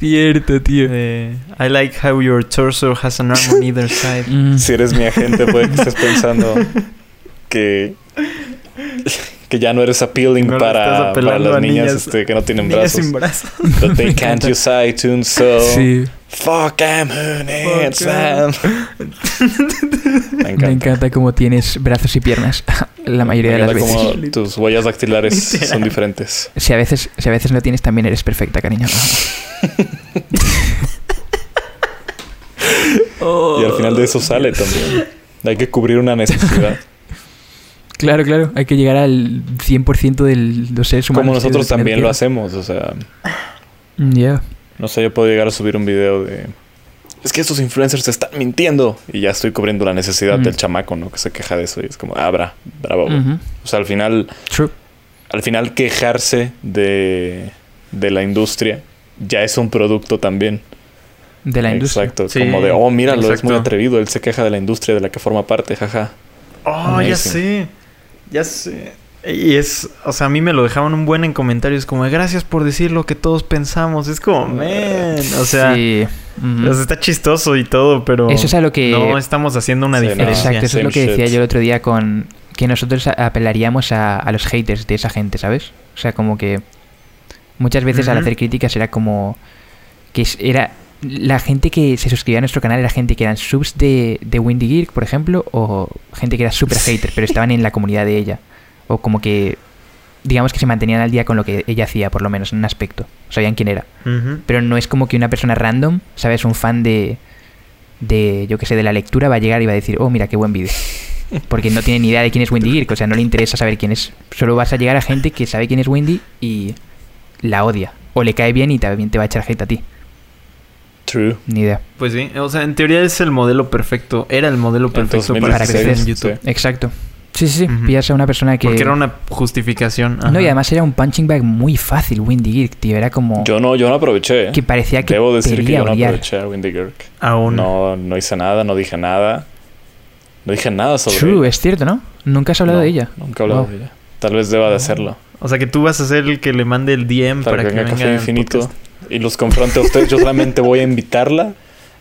Cierto, tío. Eh, I like how your torso has an arm on either side. Mm. Si eres mi agente, puede que estés pensando que, que ya no eres appealing No para, para las niñas, niñas- este, que no tienen Niña brazos. sin brazo. But they can't use iTunes, so Sí, fuck I'm who Fuck Me me encanta. encanta cómo tienes brazos y piernas la mayoría Me de las encanta veces. cómo tus huellas dactilares son diferentes. Si a veces, si a veces no tienes, también eres perfecta, cariño. Y al final de eso sale también. Hay que cubrir una necesidad. Claro, claro. Hay que llegar al 100% de los seres humanos. Como nosotros también lo hacemos. O sea, Ya. No sé, yo puedo llegar a subir un video de... Es que estos influencers están mintiendo. Y ya estoy cubriendo la necesidad Mm. del chamaco, ¿no? Que se queja de eso. Y es como, ah, bra, bravo. güey". Ujú. O sea, al final, True. al final quejarse de, de la industria ya es un producto también. De la industria. Exacto. Sí, como de, oh, míralo, es muy exacto. atrevido. Él se queja de la industria de la que forma parte, jaja. Oh, Amazing. ya sé. Ya sé. Y es, o sea, a mí me lo dejaban un buen en comentarios, como gracias por decir lo que todos pensamos. Es como, man. O sea, sí. Ujú. o sea, está chistoso y todo, pero Eso es a lo que- no estamos haciendo una Sí, diferencia. Exacto, eso es lo que decía shit. yo el otro día con que nosotros apelaríamos a, a los haters de esa gente, ¿sabes? O sea, como que muchas veces al hacer críticas era como que era la gente que se suscribía a nuestro canal era gente que eran subs de, de Windy Geek, por ejemplo, o gente que era super hater, pero estaban en la comunidad de ella. O como que digamos que se mantenían al día con lo que ella hacía, por lo menos en un aspecto. Sabían quién era. Pero no es como que una persona random, ¿sabes? Un fan de, de yo que sé, de la lectura va a llegar y va a decir, oh, mira, qué buen vídeo. Porque no tiene ni idea de quién es Wendy Girk, o sea, no le interesa saber quién es. Solo vas a llegar a gente que sabe quién es Wendy y la odia. O le cae bien y también te va a echar hate a ti. True. Ni idea. Pues sí, o sea, en teoría es el modelo perfecto. Era el modelo perfecto para 2016, crecer en YouTube. sí. Exacto. Sí, sí, sí. Pillas a una persona que... Porque era una justificación. No, y además era un punching bag muy fácil, Wendy Girk, tío. Era como... Yo no, yo no aproveché. ¿eh? Que parecía que Debo decir que yo no brillar. aproveché a Wendy Girk. Aún. No, no hice nada, no dije nada. No dije nada sobre True, ella. es cierto, ¿no? Nunca has hablado No, de ella. Nunca he hablado Wow. de ella. Tal vez deba de hacerlo. O sea que tú vas a ser el que le mande el DM Para, para, que venga Café Infinito podcast. y los confronte a ustedes. Yo solamente voy a invitarla.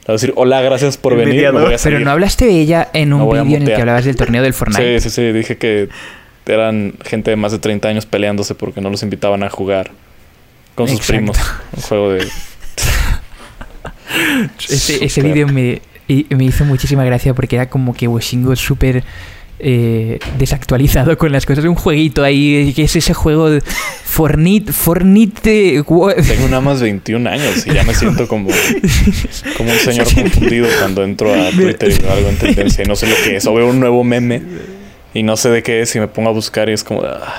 A decir, hola, gracias por venir. Me mediador. voy a Pero no hablaste de ella en un vídeo en el que hablabas del torneo del Fortnite. Sí, sí, sí. Dije que eran gente de más de 30 años peleándose porque no los invitaban a jugar con sus Exacto. primos. Un juego de... Ese, ese vídeo me, me hizo muchísima gracia porque era como que Washingo súper eh, desactualizado con las cosas. Un jueguito ahí, que es ese juego de Fornite, Fornite... Tengo nada más 21 años y ya me siento como, como un señor confundido cuando entro a Twitter y veo algo en tendencia y no sé lo que es. O veo un nuevo meme y no sé de qué es y me pongo a buscar y es como... ah,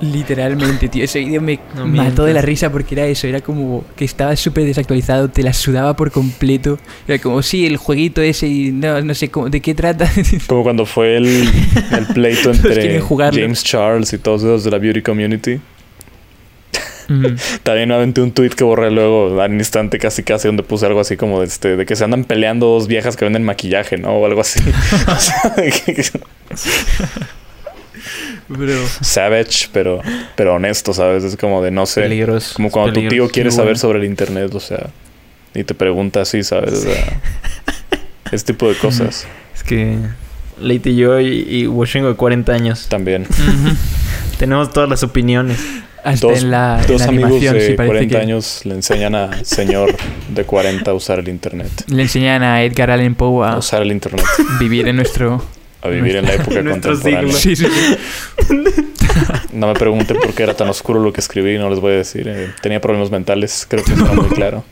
Literalmente, tío. Ese vídeo me No mató de la risa porque era eso. Era como que estaba súper desactualizado, te la sudaba por completo. Era como, sí, el jueguito ese y no, no sé cómo, de qué trata. Como cuando fue el, el pleito entre. James Charles y todos esos de la beauty community. Mm. También aventé un tweet que borré luego al instante casi casi donde puse algo así como de este de que se andan peleando dos viejas que venden maquillaje, ¿no? O algo así. O sea, de que- Bro. Savage, pero, pero honesto, ¿sabes? Es como de no sé. Peligroso. Como cuando tu tío quiere saber bueno. sobre el internet, o sea, y te pregunta así, ¿sabes? O sea, ese tipo de cosas Es que Leite y yo y, y Washingo de 40 años. también. Tenemos todas las opiniones. Hasta Dos, en la, en dos la amigos animación, de sí, parece 40 que años le enseñan a señor de 40 a usar el internet. le enseñan a Edgar Allan Poe A a usar el internet, vivir en nuestro... a vivir en la época contemporánea. Sí, sí, sí. No me pregunten por qué era tan oscuro lo que escribí, no les voy a decir. eh, tenía problemas mentales, creo que eso era muy claro.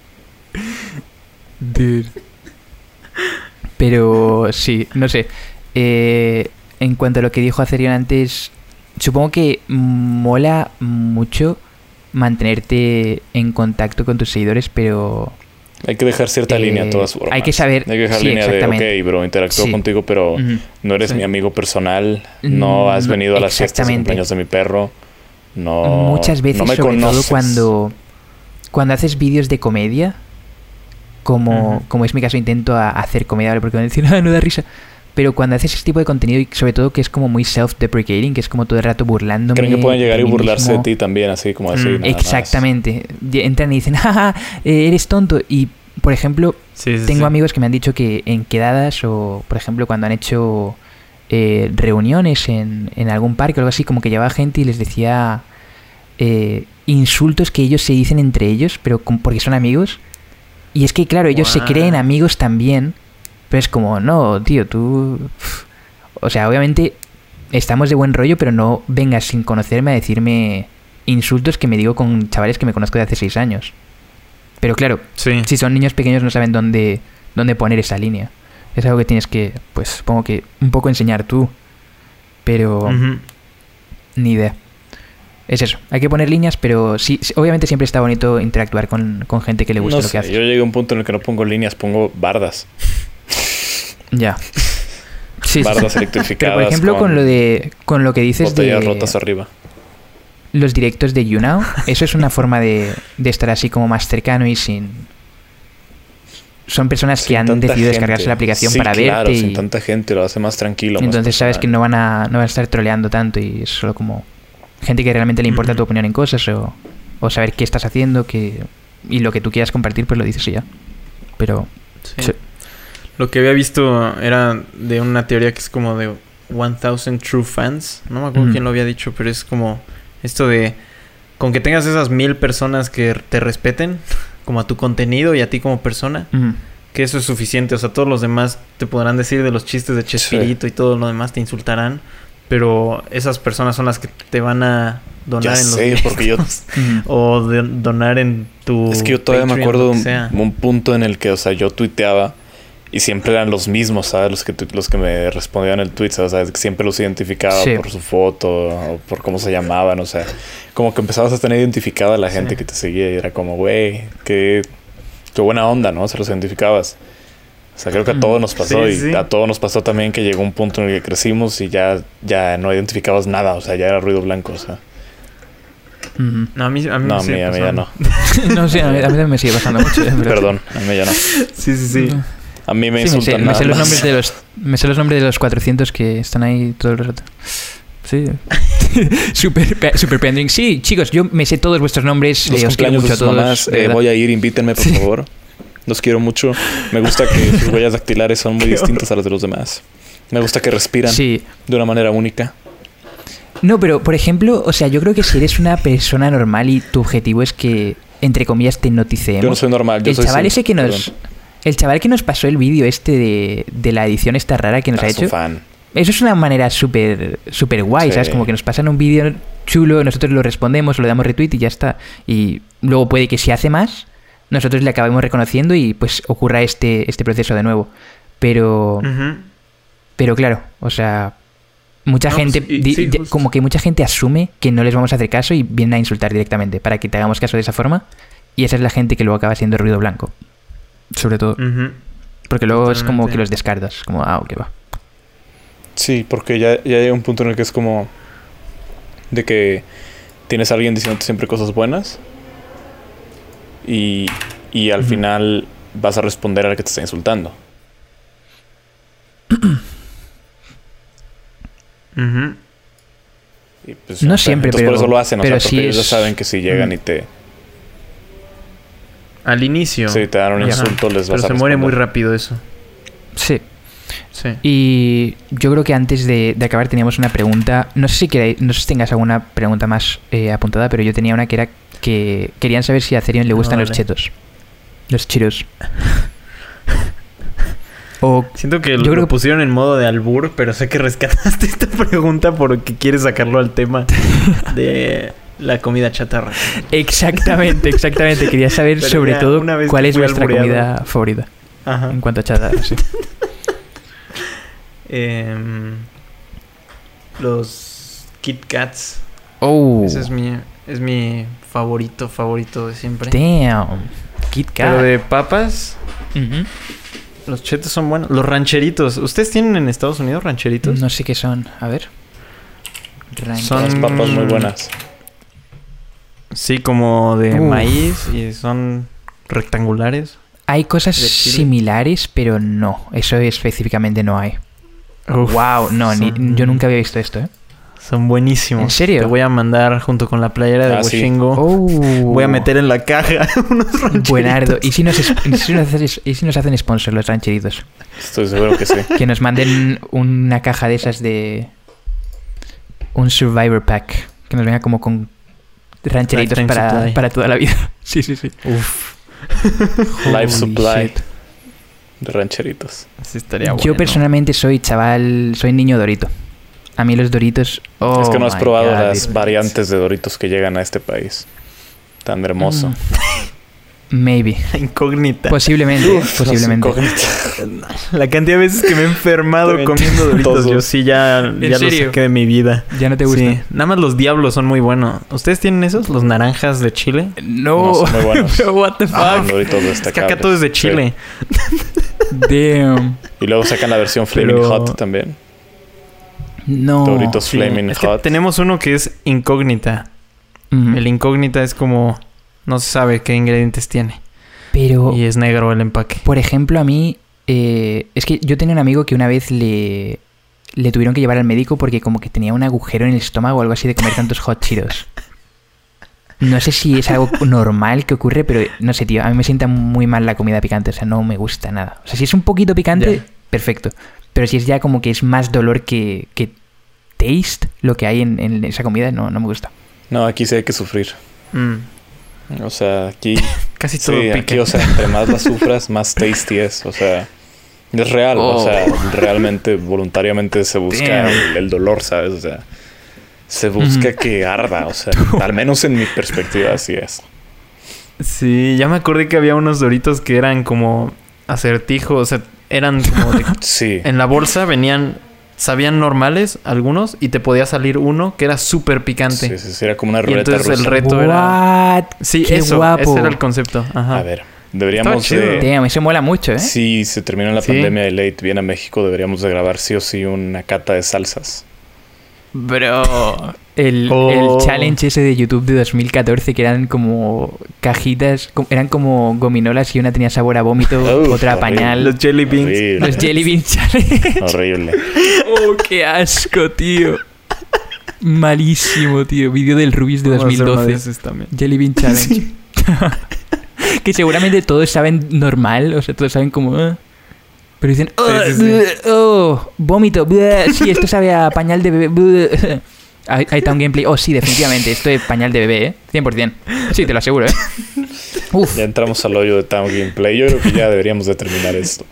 Dude. Pero sí, no sé. Eh, en cuanto a lo que dijo Acerion antes, supongo que mola mucho mantenerte en contacto con tus seguidores, pero Hay que dejar cierta Eh, línea a todas formas. hay que saber- Hay que dejar sí, línea de, ok, bro, interactúo Sí. contigo, pero no eres Sí. mi amigo personal, no has Mm, venido a las fiestas de cumpleaños de mi perro, no... muchas veces, no me sobre todo cuando, cuando haces vídeos de comedia, como, como es mi caso, intento a- hacer comedia, ¿vale? porque a decir, ah, no da risa. Pero cuando haces ese tipo de contenido, y sobre todo que es como muy self-deprecating, que es como todo el rato burlándome. Creen que pueden llegar y burlarse mismo. de ti también, así como así. Mm, nada más. Exactamente. Entran y dicen, jaja, eh, eres tonto. Y, por ejemplo, Sí, sí, tengo sí. amigos que me han dicho que en quedadas o, por ejemplo, cuando han hecho eh, reuniones en, en algún parque o algo así, como que llevaba gente y les decía eh, insultos que ellos se dicen entre ellos, pero con- porque son amigos. Y es que, claro, ellos se creen amigos también, pero es como, no, tío, tú... O sea, obviamente estamos de buen rollo, pero no vengas sin conocerme a decirme insultos que me digo con chavales que me conozco de hace seis años. Pero claro, Sí. si son niños pequeños no saben dónde, dónde poner esa línea. Es algo que tienes que, pues supongo que un poco enseñar tú. Pero ni idea. Es eso, hay que poner líneas, pero sí, sí, obviamente siempre está bonito interactuar con, con gente que le gusta No lo sé, que hace. yo llegué a un punto en el que no pongo líneas, pongo bardas. Ya. Sí, Bardas sí. electrificadas. Pero por ejemplo con, lo de con lo que dices de Botellas rotas arriba. los directos de YouNow, eso es una forma de, de estar así como más cercano y sin son personas que han decidido gente. descargarse la aplicación Sí, para claro, verte sin y tanta gente lo hace más tranquilo. más entonces sabes que no van a no van a estar troleando tanto y es solo como gente que realmente le importa tu opinión en cosas o, o saber qué estás haciendo que y lo que tú quieras compartir pues lo dices y ya pero Sí. Lo que había visto era de una teoría que es como de 1000 True Fans. No me acuerdo quién lo había dicho, pero es como esto de con que tengas esas mil personas que te respeten como a tu contenido y a ti como persona, que eso es suficiente. O sea, todos los demás te podrán decir de los chistes de Chespirito y todo lo demás te insultarán. pero esas personas son las que te van a donar Ya en los sé, videos. porque yo... o de- donar en tu Es que yo todavía me acuerdo un, un punto en el que, o sea, yo tuiteaba y siempre eran los mismos, ¿sabes? Los que, tu- los que me respondían el tweet, ¿sabes? O sea, que siempre los identificaba Sí. por su foto o por cómo se llamaban, o sea, como que empezabas a tener identificada a la gente Sí. que te seguía y era como, güey, qué, qué buena onda, ¿no? Se los identificabas. O sea, creo que a todos nos pasó Sí, y sí. a todos nos pasó también que llegó un punto en el que crecimos y ya, ya no identificabas nada, o sea, ya era ruido blanco, o sea. No, a mí, a mí No, me a sigue mí, a mí ya no. no sé, a mí, a mí me sigue pasando mucho. Perdón, a mí ya no. Sí, sí, sí. A mí me Sí, me sé, insultan me nada sé los más. nombres de los me sé los nombres de los 400 que están ahí todo el rato. Sí. super, pe- super pending. Sí, chicos, yo me sé todos vuestros nombres. Los eh, os quiero cumpleaños mucho de a todos. mamás, eh, voy a ir, invítenme por favor. Los quiero mucho. Me gusta que sus huellas dactilares son muy distintas a las de los demás. Me gusta que respiran Sí. de una manera única. No, pero por ejemplo, o sea, yo creo que si eres una persona normal y tu objetivo es que, entre comillas, te noticemos. Yo no soy normal, yo el soy chaval ese que nos. perdón. El chaval que nos pasó el vídeo este de, de la edición esta rara que nos ha hecho. fan. Eso es una manera súper súper guay, Sí. ¿sabes? Como que nos pasan un vídeo chulo, nosotros lo respondemos, le damos retweet y ya está. Y luego puede que si hace más, nosotros le acabemos reconociendo y pues ocurra este, este proceso de nuevo. Pero, pero claro, o sea, mucha No, gente, pues, y- di- sí, di- justo. como que mucha gente asume que no les vamos a hacer caso y vienen a insultar directamente para que te hagamos caso de esa forma. Y esa es la gente que luego acaba siendo ruido blanco. Sobre todo. Porque luego es como que los descartas. Como, ah, ok, va. Sí, porque ya, ya llega un punto en el que es como de que tienes a alguien diciéndote siempre cosas buenas y, y al final vas a responder al que te está insultando. Y pues, No siempre, entonces por pero- eso lo hacen, o pero sea, porque sí ellos ya saben que si llegan Mm. y te, Al inicio. si te dan un Ajá. insulto, les Pero vas a se muere muy rápido eso. Sí. Sí. Y yo creo que antes de, de acabar teníamos una pregunta. No sé si queréis, no sé si tengas alguna pregunta más eh, apuntada, pero yo tenía una que era que querían saber si a Cerion le No, gustan los chetos. Los chiros. o Siento que Yo lo creo que- pusieron en modo de albur, pero sé que rescataste esta pregunta porque quieres sacarlo al tema de la comida chatarra. exactamente, exactamente. Quería saber Pero sobre ya, todo una vez cuál es albureado. comida favorita Ajá. en cuanto a chatarra. sí. Em, los Kit Kats. Oh, Ese es mi, es mi favorito, favorito de siempre. damn. Kit Kat. Pero de papas, los chetos son buenos. Los rancheritos. ¿Ustedes tienen en Estados Unidos rancheritos? No sé qué son. A ver. Son- Las papas muy buenas. Sí, como de Uf. maíz y son rectangulares. Hay cosas similares, pero no. Eso específicamente no hay. Uf, wow, no, ni- yo nunca había visto esto, ¿eh? Son buenísimos. ¿En serio? Te voy a mandar junto con la playera de Ah, sí. Oh. Voy a meter en la caja unos rancheritos. Buenardo. ¿Y si, nos, es- y si nos haces- y si nos hacen sponsor los rancheritos? Estoy seguro que sí. Que nos manden una caja de esas de... Un Survivor Pack. Que nos venga como con rancheritos para, para toda la vida. Sí, sí, sí. Uf. Life supply shit. de rancheritos. Así estaría bueno. Yo personalmente soy chaval, soy niño dorito. A mí los doritos... es que no oh has probado God, las variantes de Doritos que llegan a este país. Tan hermoso. Mm. Maybe. Incógnita. Posiblemente, posiblemente. Las incógnitas. La cantidad de veces que me he enfermado comiendo doritos, yo sí ya, ya saqué de mi vida. Ya no te gusta. Sí, nada más los diablos son muy buenos. ¿Ustedes tienen esos? Los naranjas de Chile. No, No, son muy buenos. Pero what the fuck. Son Doritos Es que acá todo es de Chile. Damn. Y luego sacan la versión Flaming Pero- Hot también. No. Doritos Sí, Flaming es que Hot. tenemos uno que es incógnita. El incógnita es como no se sabe qué ingredientes tiene Pero, y es negro el empaque. por ejemplo, a mí. eh, es que yo tenía un amigo que una vez le. Le tuvieron que llevar al médico porque como que tenía un agujero en el estómago o algo así de comer tantos hot cheetos. No sé si es algo normal que ocurre, pero no sé, tío. A mí me sienta muy mal la comida picante. O sea, no me gusta nada. O sea, si es un poquito picante, perfecto. Pero si es ya como que es más dolor que, que taste lo que hay en, en esa comida, no, no me gusta. No, aquí sí hay que sufrir. Mm, O sea, aquí... Casi todo sí, pica. aquí, o sea, entre más la sufras, más tasty es. O sea, Es real, o Oh. sea, realmente, voluntariamente se busca el, el dolor, ¿sabes? O sea, se busca que arda, o sea, al menos en mi perspectiva así es. Sí, ya me acordé que había unos doritos que eran como acertijo, o sea, eran como de- Sí. en la bolsa venían, sabían normales algunos y te podía salir uno que era súper picante. Sí, sí, sí, era como una Y ruleta entonces el rusa. reto era... What? Sí, Qué eso, guapo. ese era el concepto. Ajá. A ver, deberíamos de... Damn, eso mola mucho, ¿eh? Si se termina la Sí. pandemia y Late viene a México, deberíamos de grabar sí o sí una cata de salsas. Bro. El, Oh. el challenge ese de YouTube de 2014 que eran como cajitas, eran como gominolas y una tenía sabor a vómito, Uf, otra a pañal. Los jelly beans. Horrible. Los Jelly Bean Challenge. Horrible. oh, qué asco, tío. Malísimo, tío. Vídeo del Rubis de Vamos a hacer uno de 2012. esos también. Jelly Bean Challenge. que seguramente todos saben normal, o sea, todos saben como... ah. Pero dicen, oh, Sí, sí, sí. bleh, oh, vómito, sí, esto sabe a pañal de bebé. Bleh". Ahí ahí está un gameplay. Oh, sí, definitivamente, esto es pañal de bebé, ¿eh? 100%. Sí, te lo aseguro, ¿eh? Uf, Ya entramos al hoyo de Town Gameplay. Yo creo que ya deberíamos de terminar esto.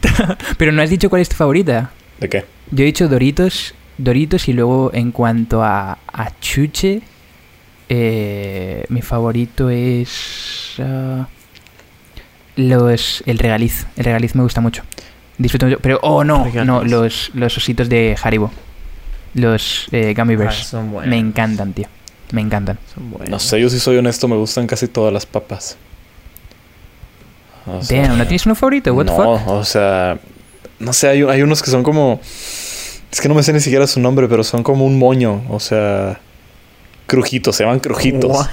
pero no has dicho cuál es tu favorita. ¿De qué? Yo he dicho Doritos, Doritos y luego en cuanto a, a chuche, eh, mi favorito es ah, los el regaliz. El regaliz me gusta mucho. Disfruto mucho. Pero, oh no, no, los, los ositos de Haribo. Los eh, Gummy Ah, Bears. son buenos. me encantan, tío. Me encantan. Son buenos. No sé, yo si soy honesto, me gustan casi todas las papas. O sea, Damn, ¿no tienes uno favorito? What the no, fuck? o sea, no sé, hay, hay unos que son como... Es que no me sé ni siquiera su nombre, pero son como un moño, o sea... Crujitos, se llaman crujitos. What?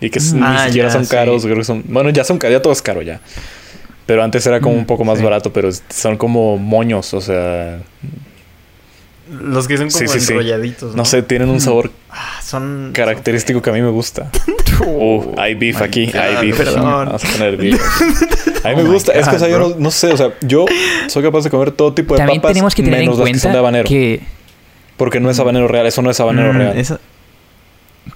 Y que Ah, ni siquiera ya, son sí. caros, creo que son... Bueno, ya son caros, ya todo es caro ya. Pero antes era como Mm, un poco más sí. barato, pero son como moños, o sea... Los que son como Sí, sí, sí. enrolladitos. No sé, tienen un sabor Ah, son... característico que a mí me gusta. Uh, hay beef aquí, God, hay beef. perdón. Vamos a poner beef. A mí Oh me my gusta, es que o sea, yo no, no sé, o sea, yo soy capaz de comer todo tipo de También papas tenemos que tener en menos las que son de cuenta habanero. que Porque no es habanero real, eso no es habanero Mm, real. esa-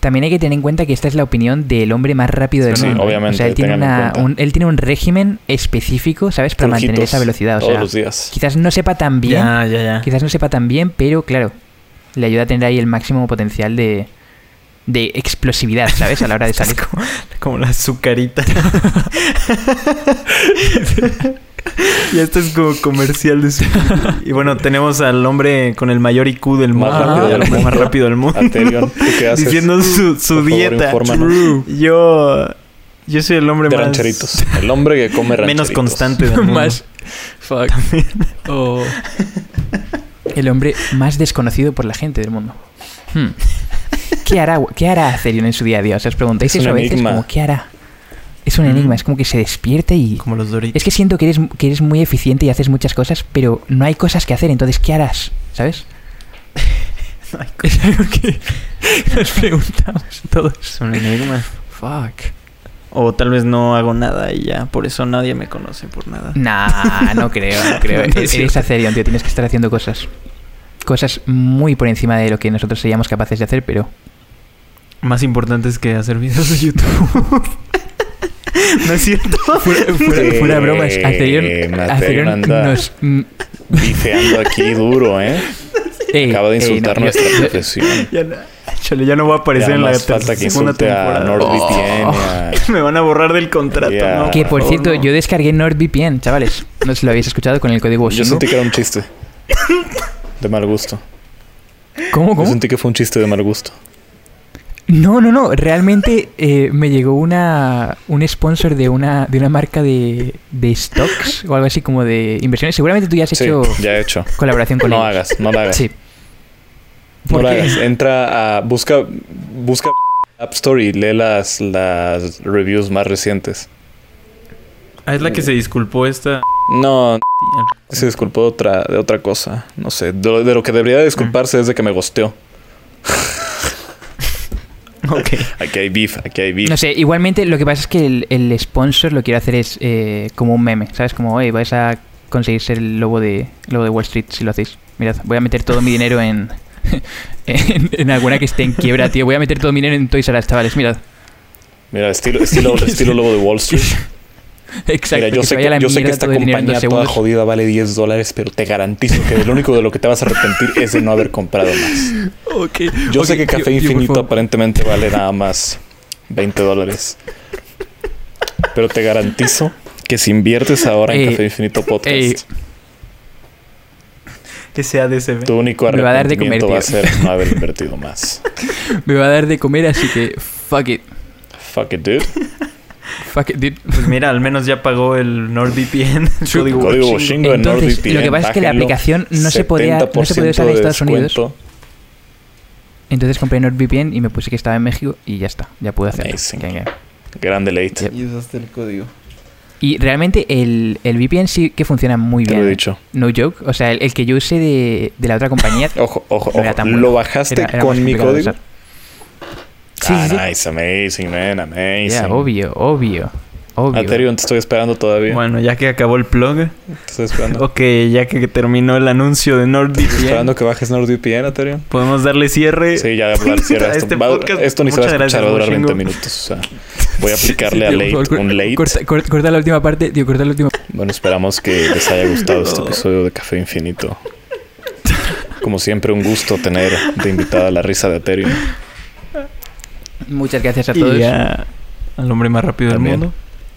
También hay que tener en cuenta que esta es la opinión del hombre más rápido del Sí, mundo. obviamente, O sea, él tiene, una- un, él tiene un régimen específico, ¿sabes? Para mantener esa velocidad. O todos sea, los días. quizás no sepa tan bien, Ya, ya, ya. quizás no sepa tan bien, pero claro, le ayuda a tener ahí el máximo potencial de, de explosividad, ¿sabes? A la hora de salir. Como la azucarita. y esto es como comercial de su... Y bueno, tenemos al hombre con el mayor IQ del mundo. Más rápido del más rápido del mundo. Aterion, ¿tú qué haces? Diciendo su, su Por dieta. Yo... Yo soy el hombre De más... rancheritos. El hombre que come rancheritos. Menos constante del mundo. más. Fuck. O el hombre más desconocido por la gente del mundo. Hmm. ¿Qué hará, qué hará Atherion en su día a día? O sea, os preguntáis Es un eso a veces, enigma. como, ¿qué hará? Es un Mm. enigma, es como que se despierta y... Como los Doritos. Es que siento que eres, que eres muy eficiente y haces muchas cosas, pero no hay cosas que hacer, entonces, ¿qué harás? ¿Sabes? No hay Es algo que nos preguntamos todos. Es un enigma. Fuck. O tal vez no hago nada y ya. Por eso nadie me conoce por nada. Nah, no creo, no creo. No, no es eres. Atherion, tío, tienes que estar haciendo cosas. Cosas muy por encima de lo que nosotros seríamos capaces de hacer, pero... Más importante es que hacer videos de YouTube. no es cierto. Fuera, fuera- fuera bromas, Eh, Atherion Atherion anda- nos... Bifeando aquí duro, ¿eh? eh, Acaba de eh, insultar no, nuestra yo- profesión. ya, no, chale, ya no voy a aparecer Ya en la falta que segunda insulte a temporada. NordVPN Oh. a- Me van a borrar del contrato, Ya. ¿no? Que por Oh, cierto, no. yo descargué NordVPN, chavales. No sé si lo habéis escuchado con el código Yo sentí que era un chiste. De mal gusto. ¿Cómo, Yo cómo? sentí que fue un chiste de mal gusto. No, no, no. Realmente eh, me llegó una un sponsor de una de una marca de, de stocks o algo así como de inversiones. Seguramente tú ya has Sí, hecho ya he hecho. colaboración con No ellos. hagas, no lo hagas. Sí. No ¿Por lo qué? hagas. Entra a. Busca. Busca App Store y lee las, las reviews más recientes. Ah, es la que se disculpó esta. No, se disculpó de otra, de otra cosa. No sé. De lo, de lo que debería de disculparse es de que me gosteó. Ok. Aquí hay beef, aquí hay beef. No sé, igualmente lo que pasa es que el, el sponsor lo quiere hacer es eh, como un meme, ¿sabes? Como, oye, vais a conseguir ser el lobo de, lobo de Wall Street si lo hacéis. Mirad, voy a meter todo mi dinero en, en, en alguna que esté en quiebra, tío. Voy a meter todo mi dinero en Toys R Us, chavales, mirad. Mira, estilo, estilo, estilo lobo de Wall Street. Exacto. Mira, yo que sé que, yo sé que esta compañía toda jodida vale 10 dólares, pero te garantizo que lo único de lo que te vas a arrepentir es de no haber comprado más. Yo sé que Café Infinito aparentemente vale nada más 20 dólares. Pero te garantizo que si inviertes ahora en Ey, Café Infinito Podcast, ey. Ese ADCB. tu único Me va a dar de comer, arrepentimiento va a ser no haber invertido más. Me va a dar de comer, así que fuck it. Fuck it, dude. Fuck it, dude. Pues mira, al menos ya pagó el NordVPN. el código en Entonces, NordVPN. lo que pasa es que la aplicación no se podía- no se podía usar en 70% de Estados Unidos. Entonces compré NordVPN y me puse que estaba en México y ya está. Ya pude hacerlo. Ya. Grande late. Yep. Y usaste el código. Y realmente el, el VPN sí que funciona muy Te bien. lo he dicho. No joke. O sea, el, el que yo usé de, de la otra compañía. Ojo, ojo, No era ojo. tan bueno. ¿Lo bajaste era- era con mi código? Sí, ah, sí, sí. nice, amazing, man, amazing. Ya, obvio, obvio. Obvio. Aterion, te estoy esperando todavía. Bueno, ya que acabó el plug. Te estoy esperando. Ok, ya que terminó el anuncio de Estoy NordVPN. esperando que bajes NordVPN, Aterion. Podemos darle cierre. Sí, ya voy a dar cierre a A esto. este Va- podcast. esto ni se va a escuchar, va a durar 20 Washingo. minutos. O sea, voy a aplicarle a Tío, late por favor, un late. Corta, corta- corta la última parte, tío, corta la última Bueno, esperamos que les haya gustado este episodio de Café Infinito. Como siempre, un gusto tener de invitada a la risa de Aterion. Muchas gracias a todos. Y a- al hombre más rápido También. del mundo.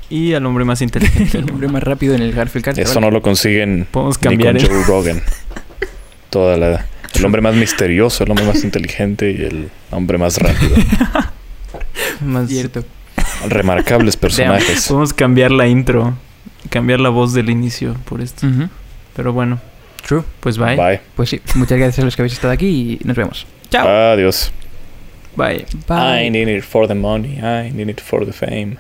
Y al hombre más inteligente. El hombre más rápido en el Garfield Kart. Eso no lo consiguen Podemos ni cambiar con el- Joe Rogan. Toda la, el hombre más misterioso, el hombre más inteligente y el hombre más rápido. más- Cierto. Remarcables personajes. Podemos cambiar la intro. Cambiar la voz del inicio por esto. Pero bueno, True. pues bye. Bye. Pues sí, muchas gracias a los que habéis estado aquí y nos vemos. Chao. Adiós. Bye. Bye. I need it for the money. I need it for the fame.